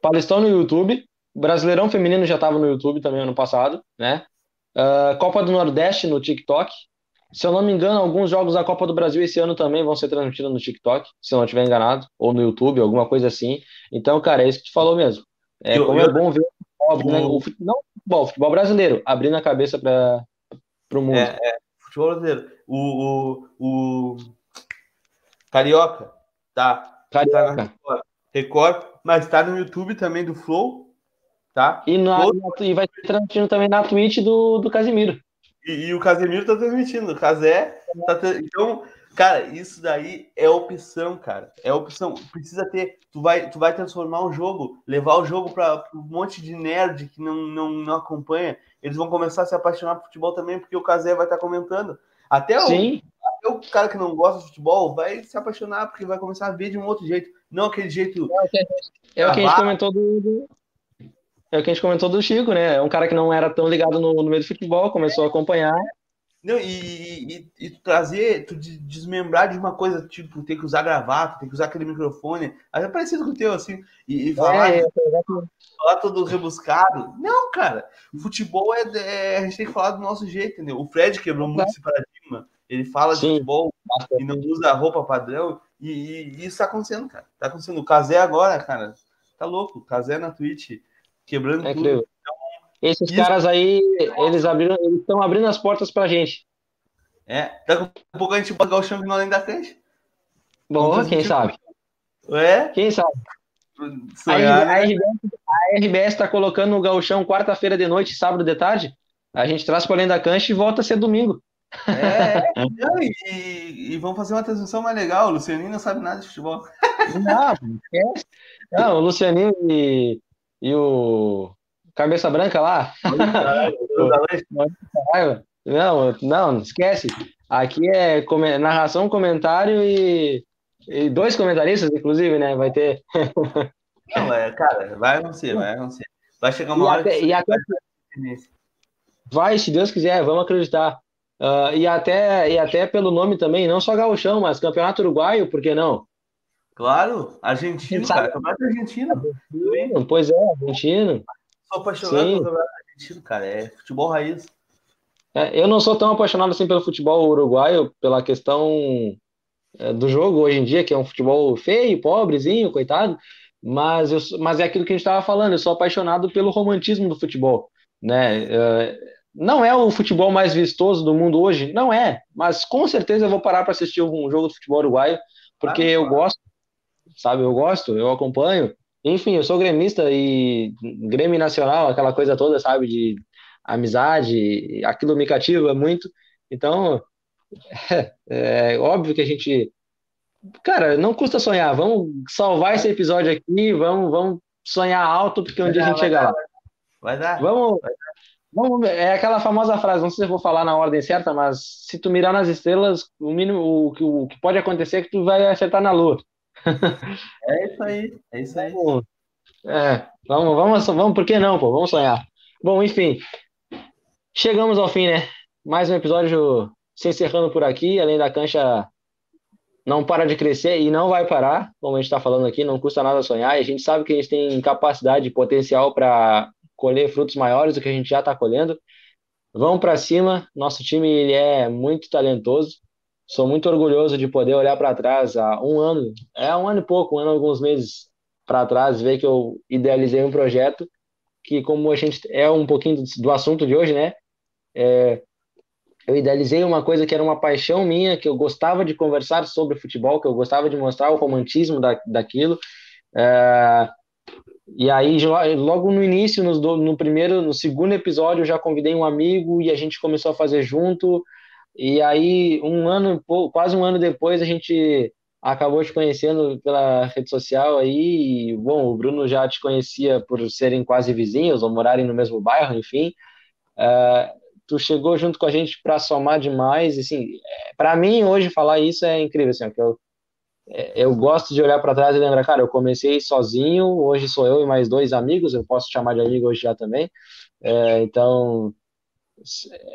Paulistão no YouTube. Brasileirão Feminino já estava no YouTube também ano passado, né? Uh, Copa do Nordeste no TikTok. Se eu não me engano, alguns jogos da Copa do Brasil esse ano também vão ser transmitidos no TikTok, se eu não estiver enganado, ou no YouTube, alguma coisa assim. Então, cara, é isso que tu falou mesmo. É eu, como é eu, é bom ver o, né? o, não futebol, futebol brasileiro, abrindo a cabeça para o mundo. É, é, futebol brasileiro. O, o, o Carioca, tá. Carioca. Tá Record, Record, mas tá no YouTube também do Flow, tá? E, na, Flow... e vai transmitindo também na Twitch do, do Casimiro. E, e o Casimiro tá transmitindo, o Casé tá, então Cara, isso daí é opção, cara. É opção. Precisa ter. Tu vai, tu vai transformar o jogo, levar o jogo para um monte de nerd que não, não, não acompanha. Eles vão começar a se apaixonar por futebol também, porque o Casé vai estar tá comentando. Até o, até o cara que não gosta de futebol vai se apaixonar, porque vai começar a ver de um outro jeito. Não aquele jeito. É o que a gente comentou do, É o que a gente comentou do Chico, né? É um cara que não era tão ligado no, no meio do futebol, começou a acompanhar não, e, e, e, trazer, tu desmembrar de uma coisa, tipo, ter que usar gravata, ter que usar aquele microfone, é parecido com o teu, assim, e, e falar, é, é, falar todo rebuscado. Não, cara, o futebol é, é, a gente tem que falar do nosso jeito, entendeu? O Fred quebrou muito esse paradigma, ele fala Sim. de futebol e não usa roupa padrão, e, e, isso tá acontecendo, cara, tá acontecendo. O Casé agora, cara, tá louco, o Casé na Twitch, quebrando é tudo. Incrível. Esses Isso. caras aí, eles abriram, eles estão abrindo as portas pra gente. É, daqui a pouco a gente pode o chão no além da frente. Bom, quem sabe? É? Quem sabe? Sonhar, a, RBS, a RBS está colocando o gauchão quarta-feira de noite, sábado de tarde. A gente traz para além da cancha e volta a ser domingo. É, não, e, e vamos fazer uma transmissão mais legal. O Lucianinho não sabe nada de futebol. Não, esquece. Não, o Lucianinho e, e o Cabeça Branca lá. Não, não, esquece. Aqui é come- narração, comentário e, e dois comentaristas, inclusive, né? Vai ter. Não, é, cara, vai acontecer, vai acontecer. Vai chegar uma E hora até, que e até vai se Deus quiser, vamos acreditar. Ah, e, até, e até pelo nome também, não só gauchão, mas campeonato uruguaio, por que não? Claro, argentino, cara. Campeonato argentino. Pois é, argentino. Sou apaixonado Sim. pelo argentino, cara. É futebol raiz. É, eu não sou tão apaixonado assim pelo futebol uruguaio, pela questão é, do jogo hoje em dia, que é um futebol feio, pobrezinho, coitado, mas, eu, mas é aquilo que a gente estava falando, eu sou apaixonado pelo romantismo do futebol, né? É, não é o futebol mais vistoso do mundo hoje, não é, mas com certeza eu vou parar para assistir um jogo de futebol uruguaio, porque Claro, eu gosto, sabe? Eu gosto, eu acompanho. Enfim, eu sou gremista e Grêmio Nacional, aquela coisa toda, sabe? De amizade, aquilo me cativa muito. Então, é óbvio que a gente. Cara, não custa sonhar. Vamos salvar esse episódio aqui, vamos, vamos sonhar alto, porque um dia a gente Vai chega dar, lá. Vai dar. Vamos, vamos. É aquela famosa frase, não sei se eu vou falar na ordem certa, mas se tu mirar nas estrelas, o mínimo, o que, o que pode acontecer é que tu vai acertar na lua. É isso aí. É isso aí. É, vamos, vamos, vamos, por que não, pô? Vamos sonhar. Bom, enfim, chegamos ao fim, né? Mais um episódio se encerrando por aqui. Além da cancha não para de crescer e não vai parar, como a gente está falando aqui, não custa nada sonhar. E a gente sabe que a gente tem capacidade e potencial para colher frutos maiores do que a gente já está colhendo. Vamos para cima. Nosso time ele é muito talentoso. Sou muito orgulhoso de poder olhar para trás há um ano, é um ano e pouco, um ano alguns meses para trás, ver que eu idealizei um projeto que, como a gente é um pouquinho do, do assunto de hoje, né? É, eu idealizei uma coisa que era uma paixão minha, que eu gostava de conversar sobre futebol, que eu gostava de mostrar o romantismo da, daquilo. É, e aí, logo no início, no, no primeiro, no segundo episódio, eu já convidei um amigo e a gente começou a fazer junto. E aí, um ano, quase um ano depois, a gente acabou te conhecendo pela rede social aí. E, bom, o Bruno já te conhecia por serem quase vizinhos ou morarem no mesmo bairro, enfim. É, tu chegou junto com a gente para somar demais. Assim, para mim, hoje, falar isso é incrível. Assim, que eu, eu gosto de olhar para trás e lembrar, cara, eu comecei sozinho, hoje sou eu e mais dois amigos, eu posso chamar de amigo hoje já também. É, então,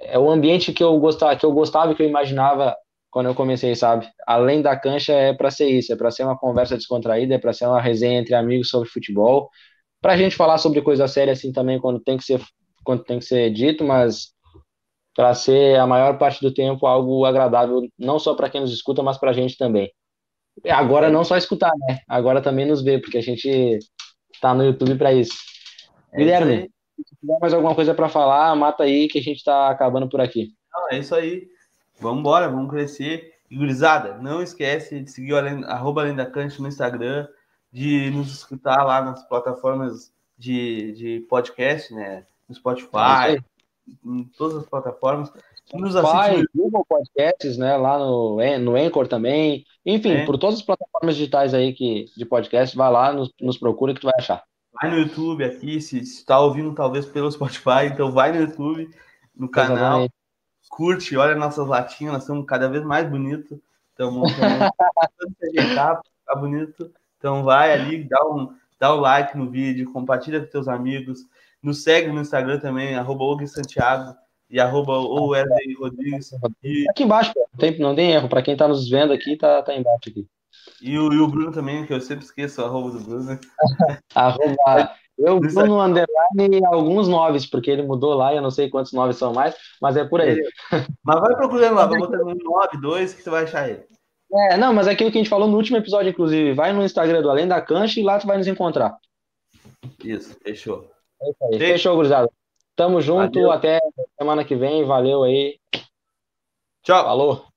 é o ambiente que eu gostava, que eu gostava e que eu imaginava quando eu comecei, sabe? Além da cancha é para ser isso, é para ser uma conversa descontraída, é para ser uma resenha entre amigos sobre futebol, para a gente falar sobre coisa séria assim também quando tem que ser quando tem que ser dito, mas para ser a maior parte do tempo algo agradável não só para quem nos escuta, mas para a gente também. Agora não só escutar, né? Agora também nos ver, porque a gente tá no YouTube para isso. É Guilherme, tiver mais alguma coisa para falar, mata aí que a gente está acabando por aqui. Não, é isso aí. Vamos embora, vamos crescer. E, gurizada, não esquece de seguir o além, arroba Além da Cante no Instagram, de nos escutar lá nas plataformas de, de podcast, né? No Spotify, é em todas as plataformas. Nos Spotify, Google Podcasts, né? Lá no, no Anchor também. Enfim, é. por todas as plataformas digitais aí que, de podcast, vai lá, nos, nos procura que tu vai achar. Vai no YouTube aqui, se está ouvindo talvez pelo Spotify, então vai no YouTube, no canal, Exatamente. curte, olha nossas latinhas, nós estamos cada vez mais bonitos, estamos ajeitar, ficar bonito. Então vai ali, dá um, dá um like no vídeo, compartilha com teus amigos, nos segue no Instagram também, arroba Santiago e arroba Rodrigues. E... Aqui embaixo, não tem, não tem erro, para quem está nos vendo aqui, tá, tá embaixo aqui. E o, e o Bruno também, que eu sempre esqueço, arroba do Bruno. arroba eu, Bruno Underline, alguns noves, porque ele mudou lá, eu não sei quantos noves são mais, mas é por aí. Mas vai procurando lá, vai botar um 9, 2, que você vai achar ele. É, não, mas é aquilo que a gente falou no último episódio, inclusive, vai no Instagram do Além da Cancha e lá tu vai nos encontrar. Isso, fechou. É isso aí. Fechou, fechou gurizada. Tamo junto, Valeu. até semana que vem, valeu aí. Tchau. Falou.